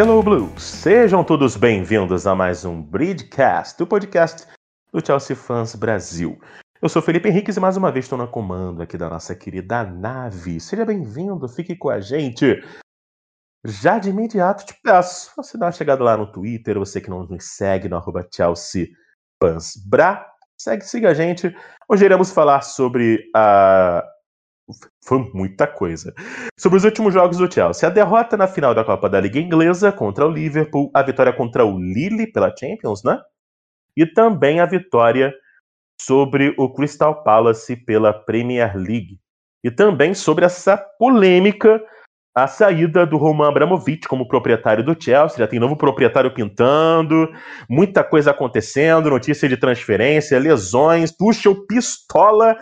Hello Blues! Sejam todos bem-vindos a mais um Bridgecast, o podcast do Chelsea Fans Brasil. Eu sou Felipe Henriques e mais uma vez estou no comando aqui da nossa querida nave. Seja bem-vindo, fique com a gente. Já de imediato te peço, você dá uma chegada lá no Twitter, você que não nos segue no arroba Chelsea Fans Bra, segue, siga a gente. Hoje iremos falar sobre a foi muita coisa. Sobre os últimos jogos do Chelsea. A derrota na final da Copa da Liga Inglesa contra o Liverpool, a vitória contra o Lille pela Champions, né? E também a vitória sobre o Crystal Palace pela Premier League. E também sobre essa polêmica a saída do Roman Abramovich como proprietário do Chelsea, já tem novo proprietário pintando, muita coisa acontecendo, notícia de transferência, lesões, puxa o pistola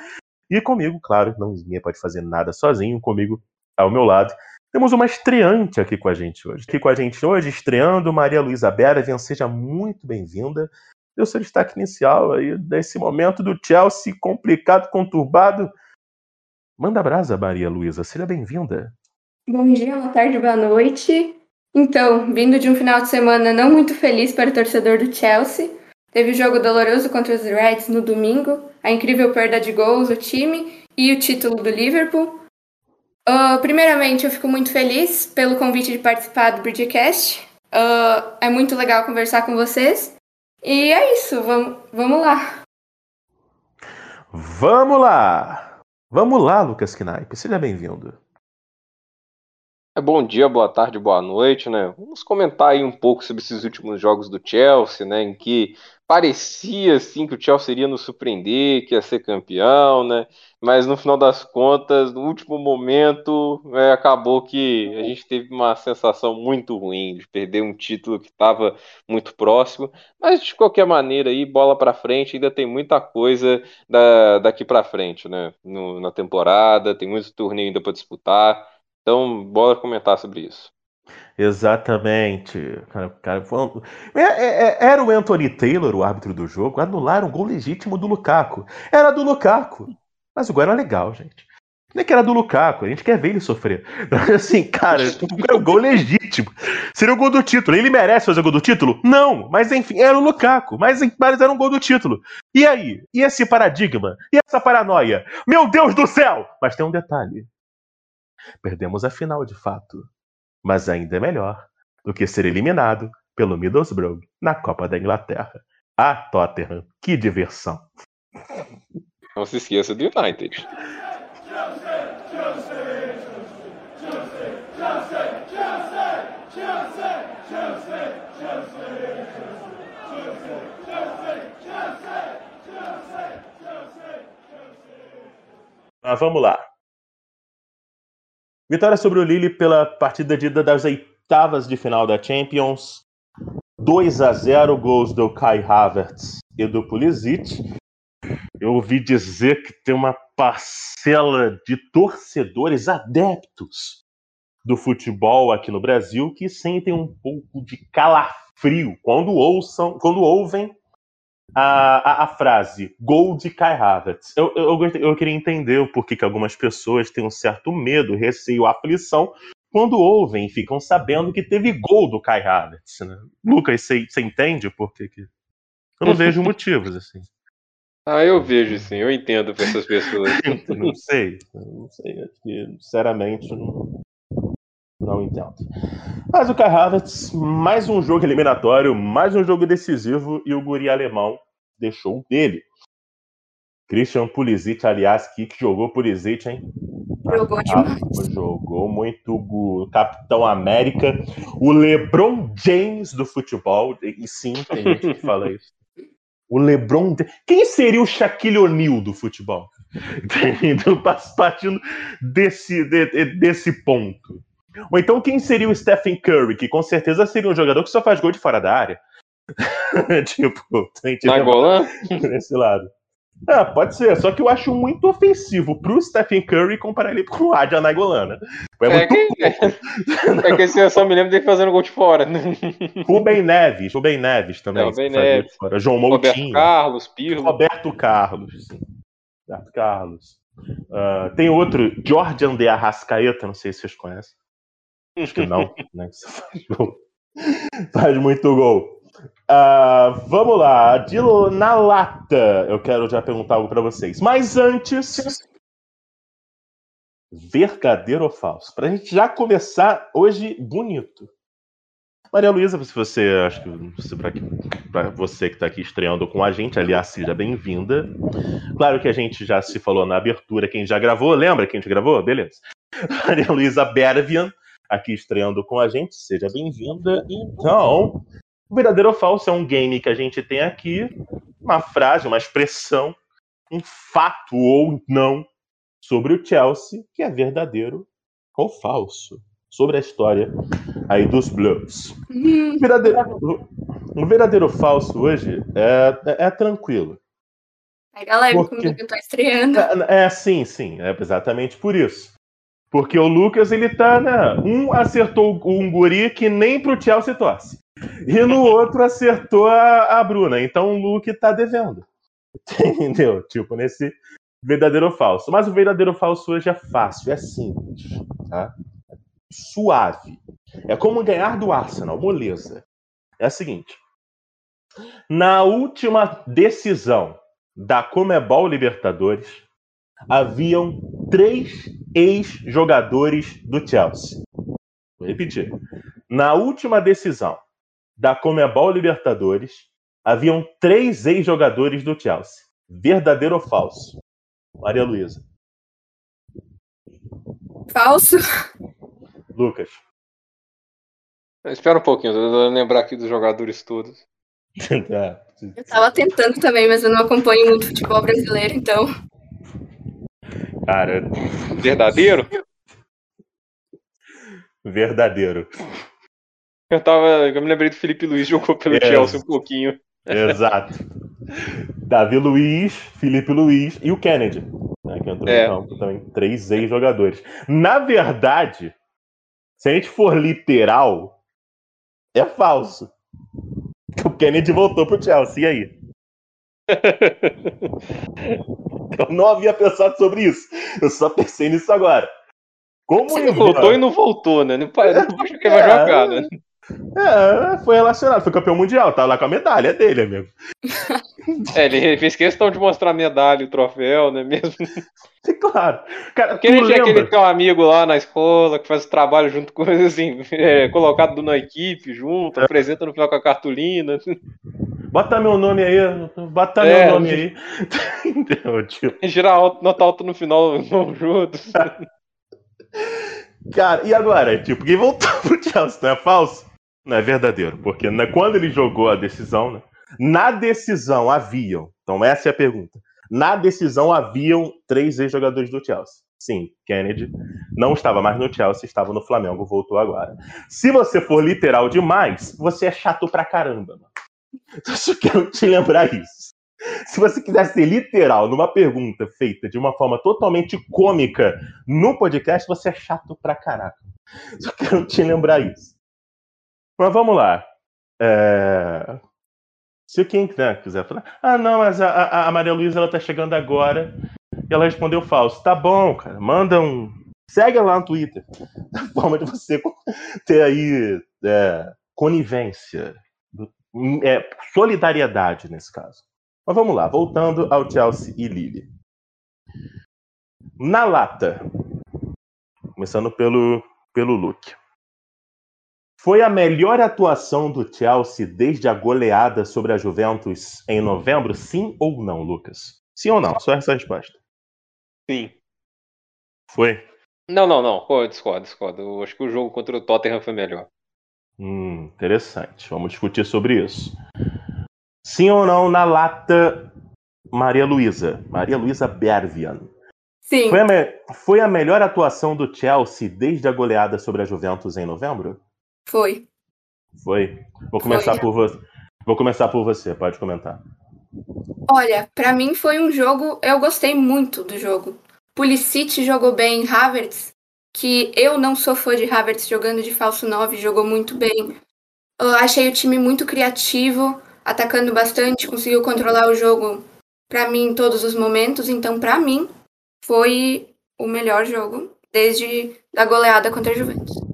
e comigo, claro, não ninguém pode fazer nada sozinho, comigo ao meu lado. Temos uma estreante aqui com a gente hoje. Aqui com a gente hoje, estreando Maria Luísa Beravian, seja muito bem-vinda. Deu seu destaque inicial aí desse momento do Chelsea complicado, conturbado. Manda brasa, Maria Luísa, seja bem-vinda. Bom dia, boa tarde, boa noite. Então, vindo de um final de semana não muito feliz para o torcedor do Chelsea, Teve o jogo doloroso contra os Reds no domingo, a incrível perda de gols do time e o título do Liverpool. Uh, primeiramente, eu fico muito feliz pelo convite de participar do Bridgecast. Uh, é muito legal conversar com vocês. E é isso, vamos, vamos lá. Vamos lá! Vamos lá, Lucas Knaip, seja bem-vindo. É bom dia, boa tarde, boa noite, né? Vamos comentar aí um pouco sobre esses últimos jogos do Chelsea, né? Em que parecia assim que o Chelsea iria nos surpreender, que ia ser campeão, né? Mas no final das contas, no último momento, é, acabou que a gente teve uma sensação muito ruim de perder um título que estava muito próximo. Mas de qualquer maneira, aí bola para frente, ainda tem muita coisa da, daqui para frente, né? No, na temporada, tem muito torneio ainda para disputar. Então, bora comentar sobre isso. Exatamente. Cara, cara. É, é, é, era o Anthony Taylor, o árbitro do jogo, anularam um gol legítimo do Lukaku. Era do Lukaku. Mas o gol era legal, gente. Não é que era do Lukaku, a gente quer ver ele sofrer. Assim, cara, era o gol legítimo. Seria o gol do título. Ele merece fazer o gol do título? Não, mas enfim, era o Lukaku. Mas, mas era um gol do título. E aí? E esse paradigma? E essa paranoia? Meu Deus do céu! Mas tem um detalhe. Perdemos a final de fato, mas ainda é melhor do que ser eliminado pelo Middlesbrough na Copa da Inglaterra. Ah, Tottenham, que diversão! Não se esqueça do United. Mas vamos lá. Vitória sobre o Lille pela partida de ida das oitavas de final da Champions. 2 a 0 gols do Kai Havertz e do Pulisic. Eu ouvi dizer que tem uma parcela de torcedores adeptos do futebol aqui no Brasil que sentem um pouco de calafrio quando ouçam, quando ouvem a, a, a, frase gol de Kai Havertz. Eu, eu, eu, queria entender o porquê que algumas pessoas têm um certo medo, receio, aflição quando ouvem e ficam sabendo que teve gol do Kai Havertz. Né? Lucas, você, entende por que que... Eu não vejo motivos, assim. Ah, eu vejo sim, eu entendo para essas pessoas. não sei, não sei, sinceramente não, não entendo. Mas o Kai Havertz, mais um jogo eliminatório, mais um jogo decisivo e o guri alemão deixou dele. Christian Pulisic, aliás, que, que jogou Pulisic, hein? Jogou demais. Jogou muito o Capitão América, o LeBron James do futebol. E sim, tem gente que fala isso. O LeBron. Quem seria o Shaquille O'Neal do futebol? Então, partindo desse, de, desse ponto. Ou então quem seria o Stephen Curry, que com certeza seria um jogador que só faz gol de fora da área. tipo, tem que? Nesse lado. Ah, pode ser, só que eu acho muito ofensivo pro Stephen Curry comparar ele com o Adja Nainggolan, É, é, que, é que esse eu só me lembro dele fazendo gol de fora. Rubem Neves, Rubem Neves também. Rubem Neves. João Moutinho. Roberto Carlos, Pirlo. Roberto Carlos. Roberto Carlos. Uh, tem outro, Jordan de Arrascaeta, não sei se vocês conhecem. Acho que não, né? Faz muito gol. Uh, vamos lá, na lata, eu quero já perguntar algo para vocês. Mas antes, verdadeiro ou falso? Para a gente já começar hoje bonito. Maria Luísa, se você, acho que para você que está aqui estreando com a gente, aliás, seja bem-vinda. Claro que a gente já se falou na abertura, quem já gravou, lembra que a gente gravou? Beleza. Maria Luísa Bervian, aqui estreando com a gente, seja bem-vinda. Então, o verdadeiro ou falso é um game que a gente tem aqui, uma frase, uma expressão, um fato ou não sobre o Chelsea, que é verdadeiro ou falso sobre a história aí dos Blues. Um verdadeiro, um verdadeiro falso hoje é, é, é tranquilo. Pega leve porque... comigo que eu tô estreando. É, é, sim, sim, é exatamente por isso. Porque o Lucas, ele tá, né? Um acertou um guri que nem pro Chelsea torce. E no outro acertou a, a Bruna. Então o Luke tá devendo. Entendeu? Tipo, nesse verdadeiro ou falso. Mas o verdadeiro ou falso hoje é fácil, é simples. Tá? suave. É como ganhar do Arsenal, moleza. É a seguinte: na última decisão da Comebol Libertadores, haviam três ex-jogadores do Chelsea. Vou repetir. Na última decisão da Comebol Libertadores, haviam três ex-jogadores do Chelsea. Verdadeiro ou falso? Maria Luísa. Falso. Lucas. Espera um pouquinho, eu vou lembrar aqui dos jogadores todos. É. eu tava tentando também, mas eu não acompanho muito futebol brasileiro, então. Cara. Verdadeiro? Verdadeiro. Eu tava. Eu me lembrei do Felipe Luiz jogou pelo é, Chelsea um pouquinho. Exato. Davi Luiz, Felipe Luiz e o Kennedy. Né, que entrou é. no campo também. Três ex-jogadores. Na verdade, se a gente for literal, é falso. O Kennedy voltou pro Chelsea, e aí? Eu não havia pensado sobre isso. Eu só pensei nisso agora. Como ele voltou e não voltou, né? Não parece que ele vai jogar, né? É, foi relacionado, foi campeão mundial, tá lá com a medalha, é dele, amigo. É, ele fez questão de mostrar a medalha, o troféu, né mesmo? Claro. Cara, Porque ele tinha aquele teu amigo lá na escola que faz o trabalho junto com ele, assim, é, colocado na equipe junto, é. apresenta no final com a cartolina. Bota meu nome aí, bota é, meu nome aí. Entendeu, tio? Girar nota alta no final, juntos. Cara, e agora? Tipo, quem voltou pro Chelsea não é falso? Não é verdadeiro, porque né, quando ele jogou a decisão, né, na decisão haviam, então essa é a pergunta, na decisão haviam três ex-jogadores do Chelsea. Sim, Kennedy não estava mais no Chelsea, estava no Flamengo, voltou agora. Se você for literal demais, você é chato pra caramba. Mano. Eu só quero te lembrar isso. Se você quiser ser literal numa pergunta feita de uma forma totalmente cômica no podcast, você é chato pra caraca. Só quero te lembrar isso. Mas vamos lá. É... Se quem né, quiser falar, ah, não, mas a, a, a Maria Luísa ela tá chegando agora e ela respondeu falso. Tá bom, cara, manda um. Segue lá no Twitter. Da forma de você ter aí é, conivência, é, solidariedade nesse caso. Mas vamos lá, voltando ao Chelsea e Lille. Na lata, começando pelo, pelo Luke. Foi a melhor atuação do Chelsea desde a goleada sobre a Juventus em novembro? Sim ou não, Lucas? Sim ou não? Só essa resposta. Sim. Foi? Não, não, não. Pô, discordo, discordo. Eu acho que o jogo contra o Tottenham foi melhor. Hum, interessante. Vamos discutir sobre isso. Sim ou não na lata Maria Luísa? Maria Luísa Bervian. Sim. Foi a, foi a melhor atuação do Chelsea desde a goleada sobre a Juventus em novembro? Foi. Foi. Vou começar foi. por você. Vou começar por você, pode comentar. Olha, para mim foi um jogo, eu gostei muito do jogo. Pulisic jogou bem, Havertz, que eu não sou fã de Havertz jogando de falso 9, jogou muito bem. Eu achei o time muito criativo, atacando bastante, conseguiu controlar o jogo para mim em todos os momentos, então para mim foi o melhor jogo desde a goleada contra a Juventus.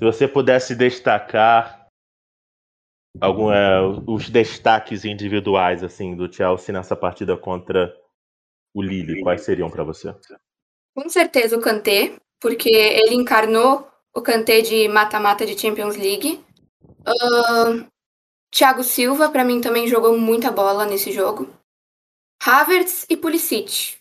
Se você pudesse destacar algum, é, os destaques individuais assim do Chelsea nessa partida contra o Lille, quais seriam para você? Com certeza o Kanté, porque ele encarnou o Kanté de mata-mata de Champions League. Uh, Thiago Silva, para mim, também jogou muita bola nesse jogo. Havertz e Pulisic.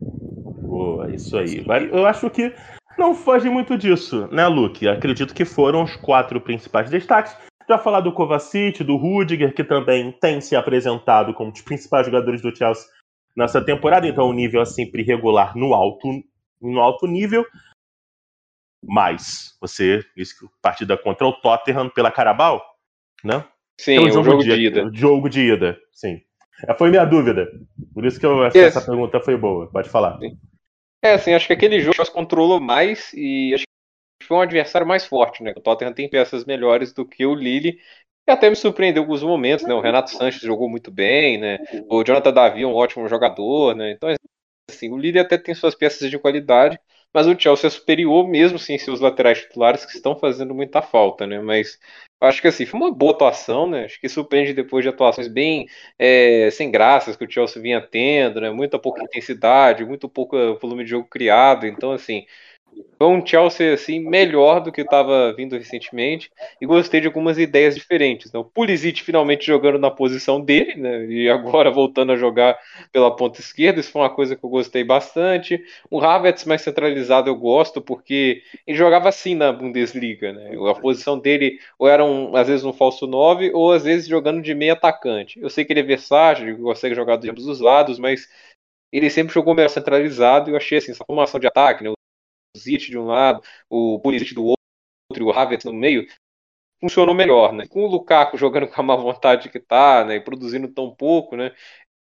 Boa, isso aí. Eu acho que não foge muito disso, né, Luke? Acredito que foram os quatro principais destaques. Já falar do Kovacic, do Rudiger, que também tem se apresentado como os principais jogadores do Chelsea nessa temporada, então o nível é sempre regular no alto, no alto nível. Mas você que partida contra o Tottenham pela Carabao, né? Sim, o jogo, jogo de, de ida. O jogo de ida, sim. É, foi minha dúvida. Por isso que eu que essa pergunta foi boa. Pode falar. Sim. É, assim, acho que aquele jogo se controlou mais e acho que foi um adversário mais forte, né? O Tottenham tem peças melhores do que o Lille. E até me surpreendeu em alguns momentos, né? O Renato Sanches jogou muito bem, né? O Jonathan Davi é um ótimo jogador, né? Então, assim, o Lille até tem suas peças de qualidade, mas o Chelsea é superior mesmo sem seus laterais titulares que estão fazendo muita falta, né? Mas acho que assim, foi uma boa atuação, né? Acho que surpreende depois de atuações bem é, sem graças que o Chelsea vinha tendo, né? Muita pouca intensidade, muito pouco volume de jogo criado. Então, assim, um Chelsea assim melhor do que estava vindo recentemente e gostei de algumas ideias diferentes. Né? O Pulisic finalmente jogando na posição dele, né? E agora voltando a jogar pela ponta esquerda, isso foi uma coisa que eu gostei bastante. O Havertz mais centralizado eu gosto porque ele jogava assim na Bundesliga, né? A posição dele ou era um, às vezes um falso 9 ou às vezes jogando de meio atacante. Eu sei que ele é versátil, consegue jogar de ambos os lados, mas ele sempre jogou melhor centralizado e eu achei assim, essa formação de ataque, né? Zit de um lado, o Pulisic do outro e o Havertz no meio, funcionou melhor, né? Com o Lukaku jogando com a má vontade que tá, né, e produzindo tão pouco, né?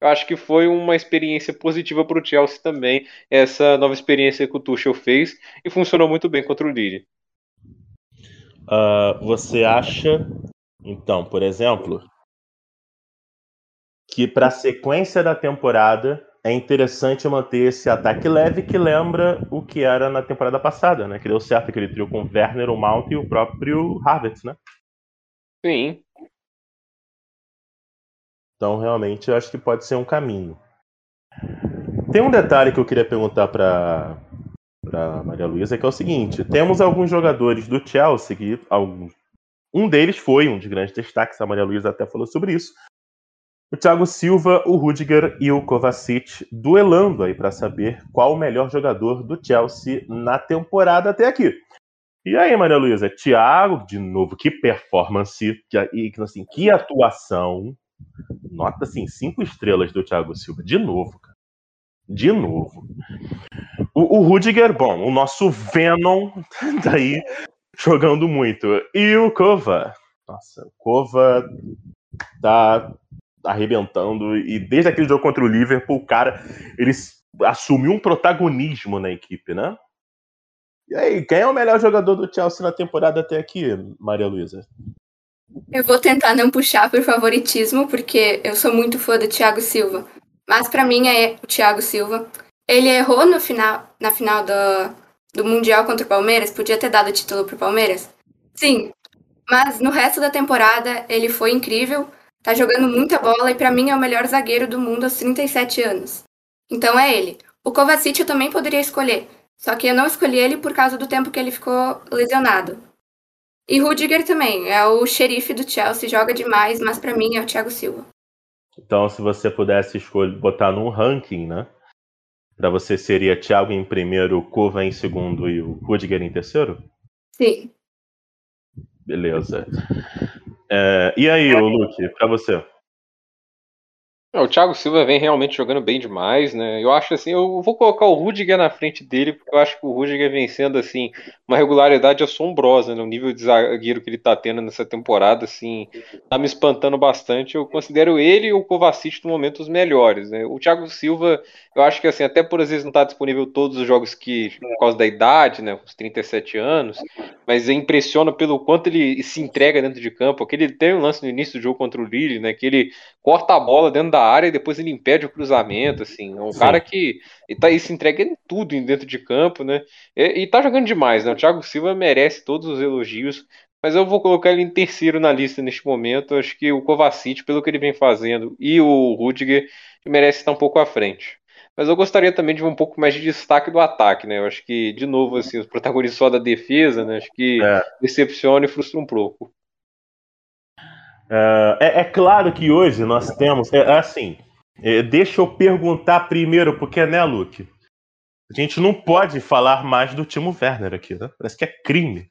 Eu acho que foi uma experiência positiva para o Chelsea também, essa nova experiência que o Tuchel fez e funcionou muito bem contra o Lille. Uh, você acha, então, por exemplo, que para a sequência da temporada é interessante manter esse ataque leve que lembra o que era na temporada passada, né? Que deu certo aquele trio com o Werner, o Mount e o próprio Havertz, né? Sim. Então, realmente, eu acho que pode ser um caminho. Tem um detalhe que eu queria perguntar para para Maria Luísa, que é o seguinte: temos alguns jogadores do Chelsea que alguns, um deles foi um dos grandes destaques, a Maria Luísa até falou sobre isso, o Thiago Silva, o Rudiger e o Kovacic duelando aí para saber qual o melhor jogador do Chelsea na temporada até aqui. E aí, Maria Luísa, Thiago, de novo, que performance, que, assim, que atuação. Nota assim, cinco estrelas do Thiago Silva, de novo, cara. De novo. O, o Rudiger, bom, o nosso Venom daí jogando muito. E o Kova. Nossa, o Kova tá arrebentando. E desde aquele jogo contra o Liverpool, o cara ele assumiu um protagonismo na equipe, né? E aí, quem é o melhor jogador do Chelsea na temporada até aqui, Maria Luísa? Eu vou tentar não puxar por favoritismo, porque eu sou muito fã do Thiago Silva. Mas para mim é o Thiago Silva. Ele errou no final, na final do, do Mundial contra o Palmeiras, podia ter dado o título pro Palmeiras. Sim, mas no resto da temporada ele foi incrível. Tá jogando muita bola e para mim é o melhor zagueiro do mundo aos 37 anos. Então é ele. O Kovacic eu também poderia escolher, só que eu não escolhi ele por causa do tempo que ele ficou lesionado. E Rudiger também, é o xerife do Chelsea, joga demais, mas para mim é o Thiago Silva. Então, se você pudesse escolher, botar num ranking, né? Para você seria Thiago em primeiro, Kova em segundo e o Rudiger em terceiro? Sim. Beleza. É, e aí, o Luke, para você? É, o Thiago Silva vem realmente jogando bem demais, né? Eu acho assim, eu vou colocar o Rudiger na frente dele, porque eu acho que o Rudiger vem sendo assim, uma regularidade assombrosa, né? O nível de zagueiro que ele tá tendo nessa temporada, assim, tá me espantando bastante. Eu considero ele e o Kovacic no momento os melhores, né? O Thiago Silva, eu acho que assim, até por às vezes não tá disponível todos os jogos que, por causa da idade, né? Os 37 anos, mas impressiona pelo quanto ele se entrega dentro de campo. Aquele tem um lance no início do jogo contra o Lille, né? Que ele corta a bola dentro da área e depois ele impede o cruzamento, assim. É um Sim. cara que ele, tá, ele se entrega em tudo dentro de campo, né? E, e tá jogando demais, né? O Thiago Silva merece todos os elogios mas eu vou colocar ele em terceiro na lista neste momento. Acho que o Kovacic, pelo que ele vem fazendo, e o Rudiger merece estar um pouco à frente. Mas eu gostaria também de um pouco mais de destaque do ataque, né? Eu acho que, de novo, assim, os protagonistas só da defesa, né? Acho que é. decepciona e frustra um pouco. É, é, claro que hoje nós temos. É, é assim, é, deixa eu perguntar primeiro, porque, né, Luke? A gente não pode falar mais do Timo Werner aqui, né? Parece que é crime.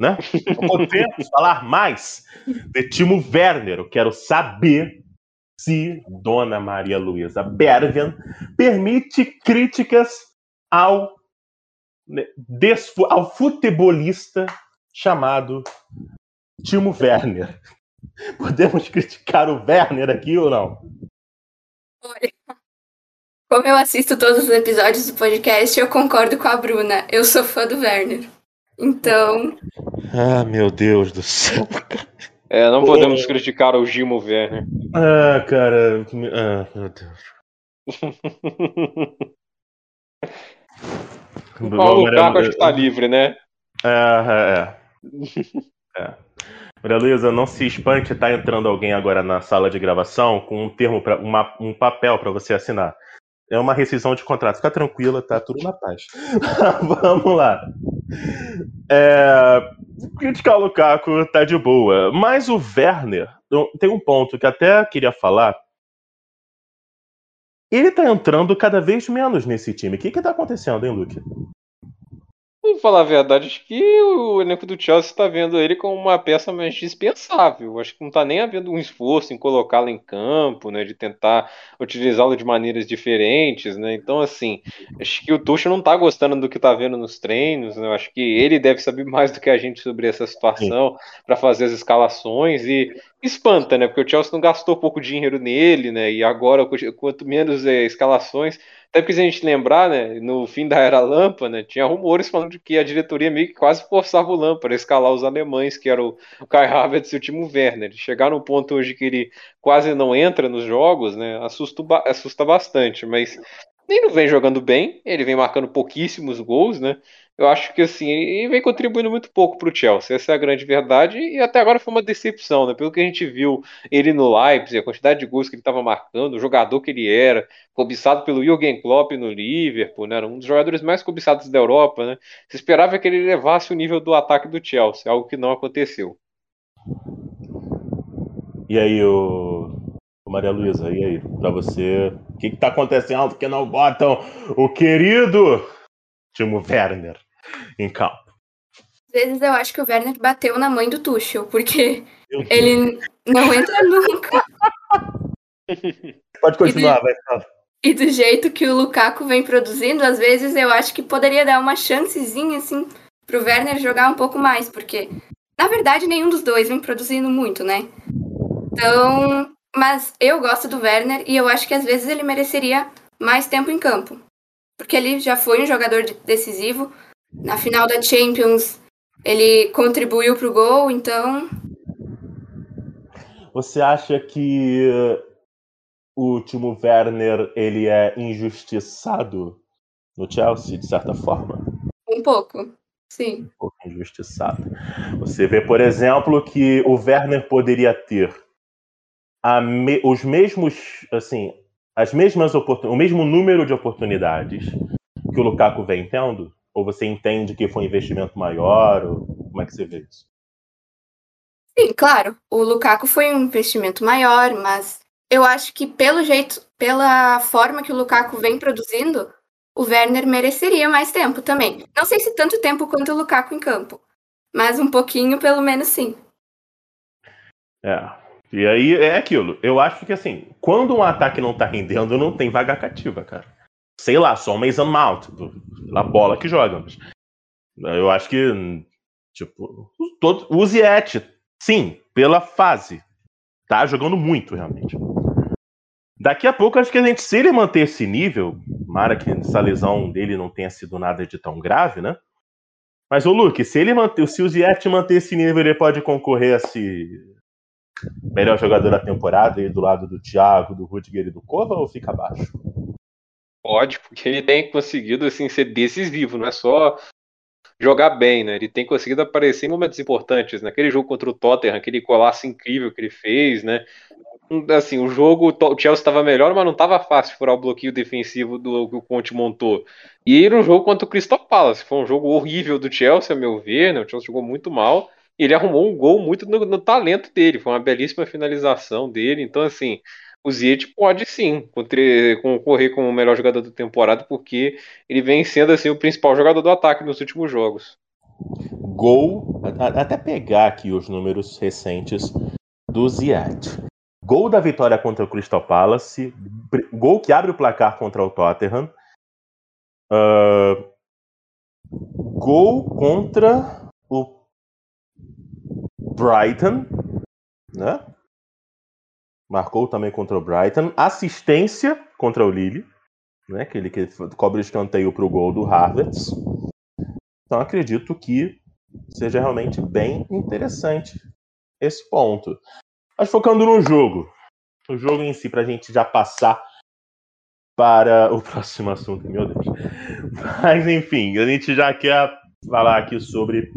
Né? Não podemos falar mais de Timo Werner. Eu quero saber se Dona Maria Luísa Bergen permite críticas ao, né, ao futebolista chamado Timo Werner. Podemos criticar o Werner aqui ou não? Olha, como eu assisto todos os episódios do podcast, eu concordo com a Bruna. Eu sou fã do Werner. Então. Ah, meu Deus do céu. É, não podemos criticar o Gimo Werner. Ah, cara. Ah, meu Deus. o Paulo Caco acho que tá livre, né? É, é. é. Maria Luísa, não se espante, tá entrando alguém agora na sala de gravação com um termo, pra, um papel para você assinar. É uma rescisão de contrato. Fica tranquila, tá tudo na paz. Vamos lá. É, criticar o Lukaku tá de boa. Mas o Werner, tem um ponto que até queria falar. Ele tá entrando cada vez menos nesse time. O que que tá acontecendo, hein, Luke? Vou falar a verdade, acho que o elenco do Chelsea está vendo ele como uma peça mais dispensável. Acho que não está nem havendo um esforço em colocá-lo em campo, né, de tentar utilizá-lo de maneiras diferentes, né. Então, assim, acho que o Tuchel não está gostando do que está vendo nos treinos. Né, acho que ele deve saber mais do que a gente sobre essa situação para fazer as escalações e espanta, né, porque o Chelsea não gastou pouco dinheiro nele, né, e agora quanto menos é, escalações. Até porque se a gente lembrar, né, no fim da era Lampa, né, tinha rumores falando que a diretoria meio que quase forçava o Lampa a escalar os alemães, que eram o Kai Havertz e o Timo Werner. Chegar no ponto hoje que ele quase não entra nos jogos, né, assusta, assusta bastante, mas nem não vem jogando bem, ele vem marcando pouquíssimos gols, né? eu acho que assim, ele vem contribuindo muito pouco para o Chelsea, essa é a grande verdade, e até agora foi uma decepção, né? Pelo que a gente viu ele no Leipzig, a quantidade de gols que ele estava marcando, o jogador que ele era, cobiçado pelo Jürgen Klopp no Liverpool, né? Era um dos jogadores mais cobiçados da Europa, né? Se esperava que ele levasse o nível do ataque do Chelsea, algo que não aconteceu. E aí, o Maria Luísa, e aí, para você, o que está acontecendo que não botam o querido Timo Werner? em campo. Às vezes eu acho que o Werner bateu na mãe do Tuchel, porque ele não entra nunca. Pode continuar, e do, vai. E do jeito que o Lukaku vem produzindo, às vezes eu acho que poderia dar uma chancezinha, assim, pro Werner jogar um pouco mais, porque, na verdade, nenhum dos dois vem produzindo muito, né? Então, mas eu gosto do Werner e eu acho que às vezes ele mereceria mais tempo em campo. Porque ele já foi um jogador decisivo, na final da Champions ele contribuiu para o gol, então. Você acha que o Timo Werner ele é injustiçado no Chelsea, de certa forma? Um pouco, sim. Um pouco injustiçado. Você vê, por exemplo, que o Werner poderia ter me... os mesmos, assim, as mesmas o mesmo número de oportunidades que o Lukaku vem tendo ou você entende que foi um investimento maior? Ou como é que você vê isso? Sim, claro. O Lukaku foi um investimento maior, mas eu acho que pelo jeito, pela forma que o Lukaku vem produzindo, o Werner mereceria mais tempo também. Não sei se tanto tempo quanto o Lukaku em campo, mas um pouquinho pelo menos sim. É. E aí é aquilo. Eu acho que assim, quando um ataque não tá rendendo, não tem vaga cativa, cara sei lá, só o Mason Mount, a bola que joga. Mas eu acho que, tipo, todo, o Ziet, sim, pela fase, tá jogando muito, realmente. Daqui a pouco, acho que a gente, se ele manter esse nível, Mara que essa lesão dele não tenha sido nada de tão grave, né? Mas o Luke, se ele manter, se o Ziet manter esse nível, ele pode concorrer a se melhor jogador da temporada aí do lado do Thiago, do Rudiger e do Kova ou fica abaixo? Pode, porque ele tem conseguido assim, ser decisivo, não é só jogar bem, né? Ele tem conseguido aparecer em momentos importantes. Naquele jogo contra o Tottenham, aquele colasso incrível que ele fez, né? Assim, o jogo, o Chelsea estava melhor, mas não estava fácil furar o bloqueio defensivo do que o Conte montou. E no jogo contra o Crystal Palace, foi um jogo horrível do Chelsea, a meu ver, né? O Chelsea jogou muito mal. Ele arrumou um gol muito no, no talento dele, foi uma belíssima finalização dele. Então, assim, o Ziyech pode sim concorrer como o melhor jogador da temporada, porque ele vem sendo assim o principal jogador do ataque nos últimos jogos. Gol, até pegar aqui os números recentes do Ziyech. Gol da vitória contra o Crystal Palace, gol que abre o placar contra o Tottenham, uh, gol contra o Brighton, né? marcou também contra o Brighton, assistência contra o Lille, né, aquele que cobre o escanteio para o gol do Harvards. Então acredito que seja realmente bem interessante esse ponto. Mas focando no jogo, o jogo em si, para a gente já passar para o próximo assunto, meu Deus. Mas enfim, a gente já quer falar aqui sobre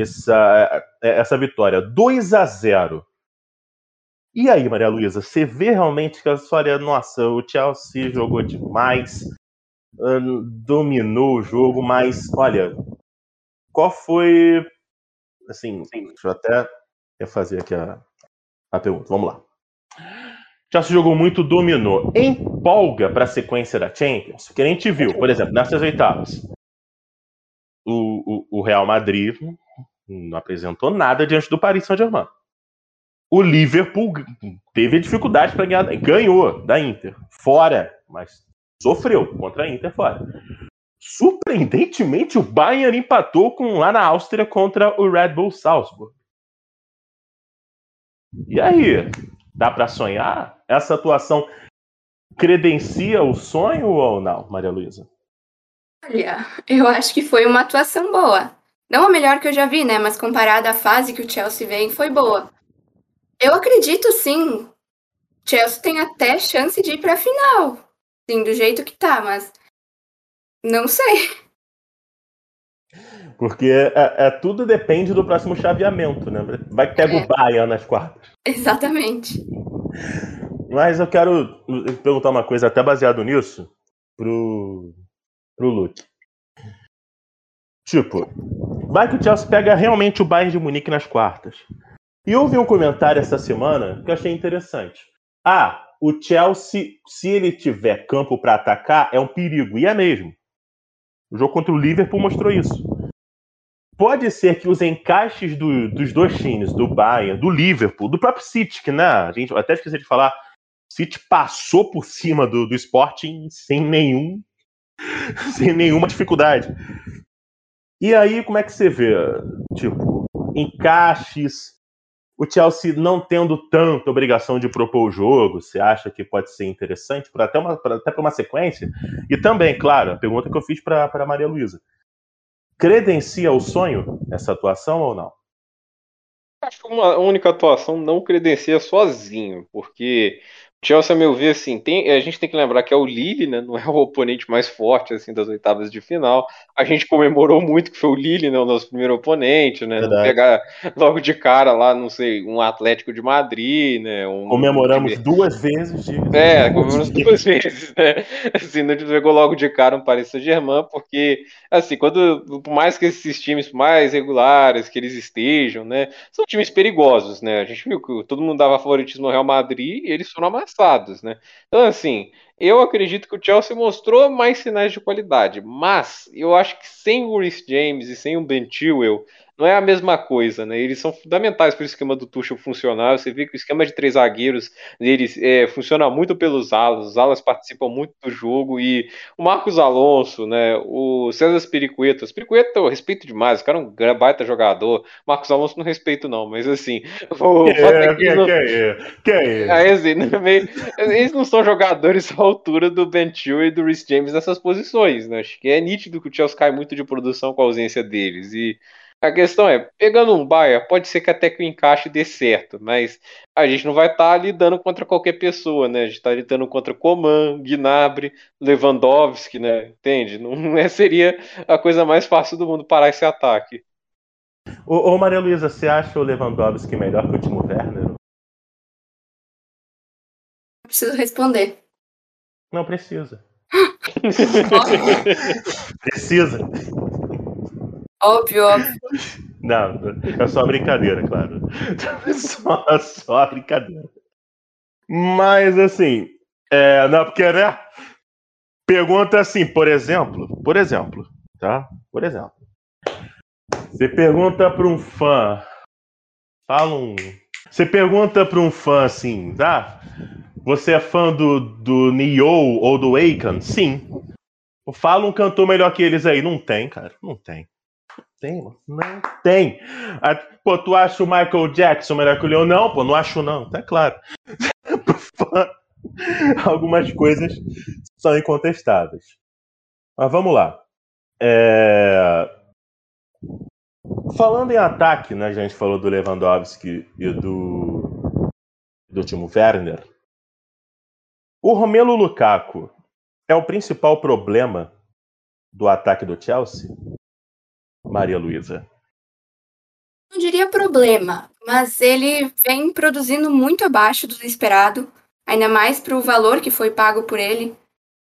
essa, essa vitória. 2 a 0 e aí, Maria Luísa, você vê realmente que a história, nossa, o Chelsea jogou demais, dominou o jogo, mas olha, qual foi. Assim, deixa eu até fazer aqui a, a pergunta. Vamos lá. Chelsea jogou muito, dominou. Empolga para a sequência da Champions? Que a gente viu, por exemplo, nessas oitavas. O, o, o Real Madrid não apresentou nada diante do Paris Saint-Germain. O Liverpool teve dificuldade para ganhar, ganhou da Inter, fora, mas sofreu contra a Inter fora. Surpreendentemente, o Bayern empatou com lá na Áustria contra o Red Bull Salzburg. E aí, dá para sonhar? Essa atuação credencia o sonho ou não, Maria Luísa? Olha, eu acho que foi uma atuação boa. Não a melhor que eu já vi, né? Mas comparada à fase que o Chelsea vem, foi boa. Eu acredito sim. Chelsea tem até chance de ir para a final. Sim, do jeito que tá, mas não sei. Porque é, é, tudo depende do próximo chaveamento, né? Vai que pega é. o Bayern nas quartas. Exatamente. Mas eu quero perguntar uma coisa até baseado nisso pro, pro Luke. Tipo, vai que o Chelsea pega realmente o Bayern de Munique nas quartas. E houve um comentário essa semana que eu achei interessante. Ah, o Chelsea, se ele tiver campo para atacar, é um perigo. E é mesmo. O jogo contra o Liverpool mostrou isso. Pode ser que os encaixes do, dos dois times, do Bayern, do Liverpool, do próprio City, que né, a gente até esqueci de falar, City passou por cima do, do Sporting sem nenhum sem nenhuma dificuldade. E aí, como é que você vê? Tipo, encaixes, o Chelsea não tendo tanta obrigação de propor o jogo, você acha que pode ser interessante para até, uma, até para uma sequência? E também, claro, a pergunta que eu fiz para Maria Luísa. Credencia o sonho essa atuação ou não? Acho que uma única atuação não credencia sozinho, porque Chelsea, a meu ver, assim, tem, a gente tem que lembrar que é o Lille, né? Não é o oponente mais forte assim das oitavas de final. A gente comemorou muito que foi o Lille, né? O nosso primeiro oponente, né? Pegar logo de cara lá, não sei, um Atlético de Madrid, né? Um, comemoramos duas vezes. De... É, comemoramos duas vezes, né? Assim, não pegou logo de cara um Paris Saint-Germain, porque, assim, quando, por mais que esses times mais regulares que eles estejam, né? São times perigosos, né? A gente viu que todo mundo dava favoritismo ao Real Madrid e eles foram amassados, né? Então, assim, eu acredito que o Chelsea mostrou mais sinais de qualidade, mas eu acho que sem o Rhys James e sem o Ben Chilwell, não é a mesma coisa, né? Eles são fundamentais para o esquema do Tuchel funcionar. Você vê que o esquema de três zagueiros deles é, funciona muito pelos alas, os alas participam muito do jogo e o Marcos Alonso, né? O César Periqueta, os eu respeito demais, o cara é um baita jogador. Marcos Alonso não respeito não, mas assim, o que é, que, é, que eles não são jogadores à altura do Ben Chilwell e do Rhys James nessas posições, né? Acho que é nítido que o Chelsea cai muito de produção com a ausência deles e A questão é, pegando um Bayern, pode ser que até que o encaixe dê certo, mas a gente não vai estar tá lidando contra qualquer pessoa, né? A gente está lidando contra Coman, Gnabry, Lewandowski, né? Entende? Não é, seria a coisa mais fácil do mundo parar esse ataque. Ô, ô Maria Luísa, você acha o Lewandowski melhor que o Timo Werner? Preciso responder. Não precisa. precisa. Óbvio, óbvio. Não, é só brincadeira, claro. É só, é só brincadeira. Mas assim, é, não, porque, né? Pergunta assim, por exemplo, por exemplo, tá? Por exemplo. Você pergunta para um fã, fala um. Você pergunta para um fã assim, tá? Você é fã do, do Neo ou do Akon? Sim. Fala um cantor melhor que eles aí. Não tem, cara. Não tem tem, mano. Não tem. Ah, pô, tu acha o Michael Jackson melhor que o Leon? Não, pô, não acho não. Tá claro. Algumas coisas são incontestáveis. Mas vamos lá. É... Falando em ataque, né? A gente falou do Lewandowski e do, do Timo Werner. O Romelu Lukaku é o principal problema do ataque do Chelsea? Maria Luísa? Não diria problema, mas ele vem produzindo muito abaixo do esperado, ainda mais para o valor que foi pago por ele.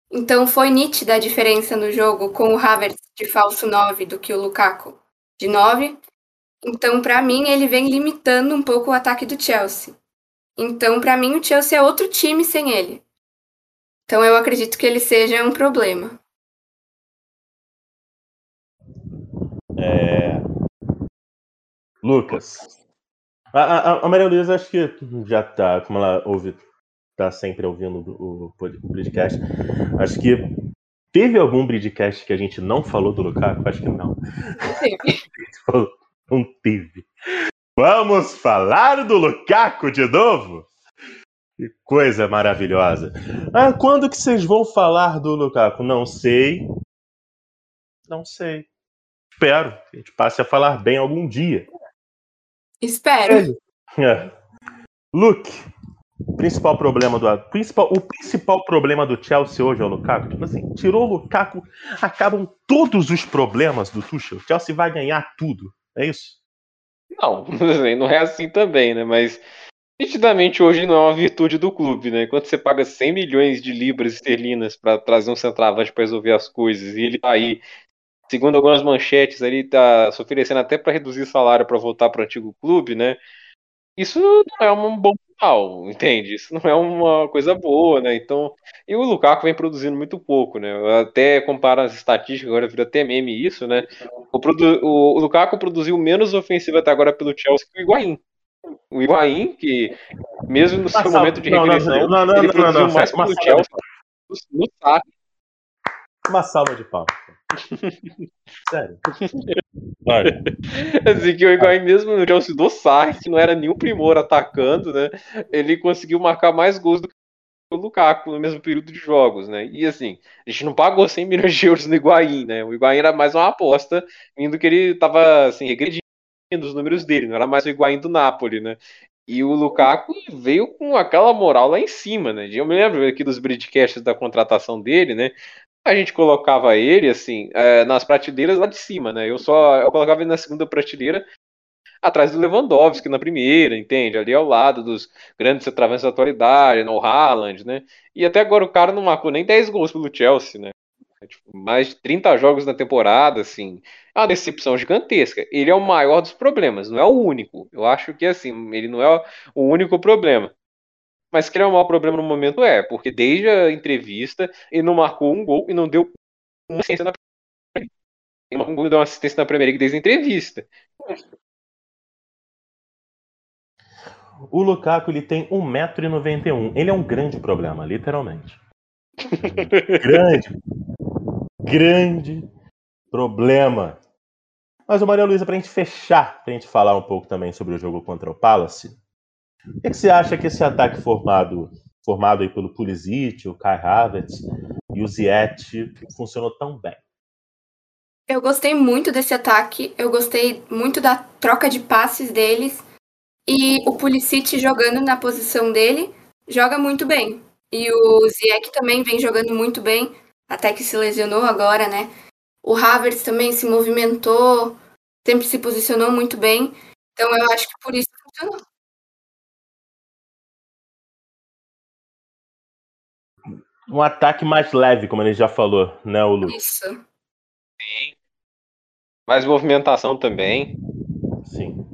Então foi nítida a diferença no jogo com o Havertz de falso 9 do que o Lukaku de 9. Então, para mim, ele vem limitando um pouco o ataque do Chelsea. Então, para mim, o Chelsea é outro time sem ele. Então, eu acredito que ele seja um problema. É... Lucas. A, a, a, Maria Luísa acho que já tá, como ela ouve, tá sempre ouvindo o, o podcast. Acho que teve algum podcast que a gente não falou do Lukaku? Acho que não. Não teve. Vamos falar do Lukaku de novo? Que coisa maravilhosa. Ah, quando que vocês vão falar do Lukaku? Não sei. Não sei. Espero que a gente passe a falar bem algum dia. Espero. É. Luke, principal problema do principal, o principal problema do Chelsea hoje é o Lukaku. Tipo assim, tirou o Lukaku, acabam todos os problemas do Tuchel. O Chelsea vai ganhar tudo. É isso? Não, não é assim também, né? Mas nitidamente hoje não é uma virtude do clube, né? Quando você paga 100 milhões de libras esterlinas para trazer um centroavante para resolver as coisas e ele tá aí segundo algumas manchetes ali, tá se oferecendo até para reduzir salário para voltar para o antigo clube, né? Isso não é um bom sinal, entende? Isso não é uma coisa boa, né? Então, e o Lukaku vem produzindo muito pouco, né? Eu até comparo as estatísticas, agora virou até meme isso, né? O, produ... o Lukaku produziu menos ofensiva até agora pelo Chelsea que o Higuaín. O Higuaín, que mesmo no seu momento de regressão, não, não, não, ele produziu mais pelo Chelsea no saque. Uma salva de palmas. Sério. Assim que o Higuaín mesmo no Chelsea do Sarri, que não era nenhum primor atacando, né? Ele conseguiu marcar mais gols do que o Lukaku no mesmo período de jogos, né? E assim, a gente não pagou 100 milhões de euros no Higuaín, né? O Higuaín era mais uma aposta, vindo que ele tava assim, regredindo os números dele, não era mais o Higuaín do Napoli, né? E o Lukaku veio com aquela moral lá em cima, né? Eu me lembro aqui dos broadcasts da contratação dele, né? a gente colocava ele, assim, é, nas prateleiras lá de cima, né? Eu só eu colocava ele na segunda prateleira, atrás do Lewandowski na primeira, entende? Ali ao lado dos grandes centroavantes da atualidade, no Haaland, né? E até agora o cara não marcou nem 10 gols pelo Chelsea, né? É, tipo, mais de 30 jogos na temporada, assim. É uma decepção gigantesca. Ele é o maior dos problemas, não é o único. Eu acho que, assim, ele não é o único problema. Mas que ele é um mau problema no momento é, porque desde a entrevista ele não marcou um gol e não deu uma assistência na Premier League. Ele deu uma assistência na Premier League desde a entrevista. O Lukaku ele tem 1,91m. Ele é um grande problema, literalmente. grande. Grande problema. Mas o Maria Luísa, para a gente fechar, para a gente falar um pouco também sobre o jogo contra o Palace, o que, você acha que esse ataque formado, formado aí pelo Pulisic, o Kai Havertz e o Ziyech funcionou tão bem? Eu gostei muito desse ataque, eu gostei muito da troca de passes deles. E o Pulisic jogando na posição dele, joga muito bem. E o Ziyech também vem jogando muito bem, até que se lesionou agora, né? O Havertz também se movimentou, sempre se posicionou muito bem. Então eu acho que por isso funcionou. Um ataque mais leve, como ele já falou, né, o Lu? Isso. Sim. Mais movimentação também. Sim.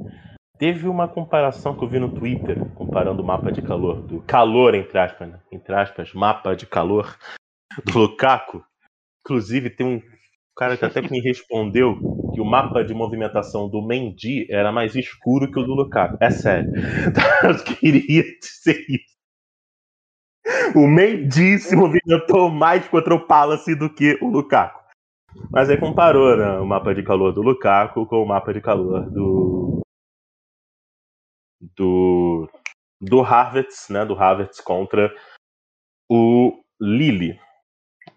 Teve uma comparação que eu vi no Twitter, comparando o mapa de calor, do calor, entre aspas, né? entre aspas, mapa de calor do Lukaku. Inclusive, tem um cara que até me respondeu que o mapa de movimentação do Mendy era mais escuro que o do Lukaku. É sério. Eu queria dizer isso. O Mendy se movimentou mais contra o Palace do que o Lukaku. Mas aí comparou né, o mapa de calor do Lukaku com o mapa de calor do. do. do Havertz, né? Do Havertz contra o Lille.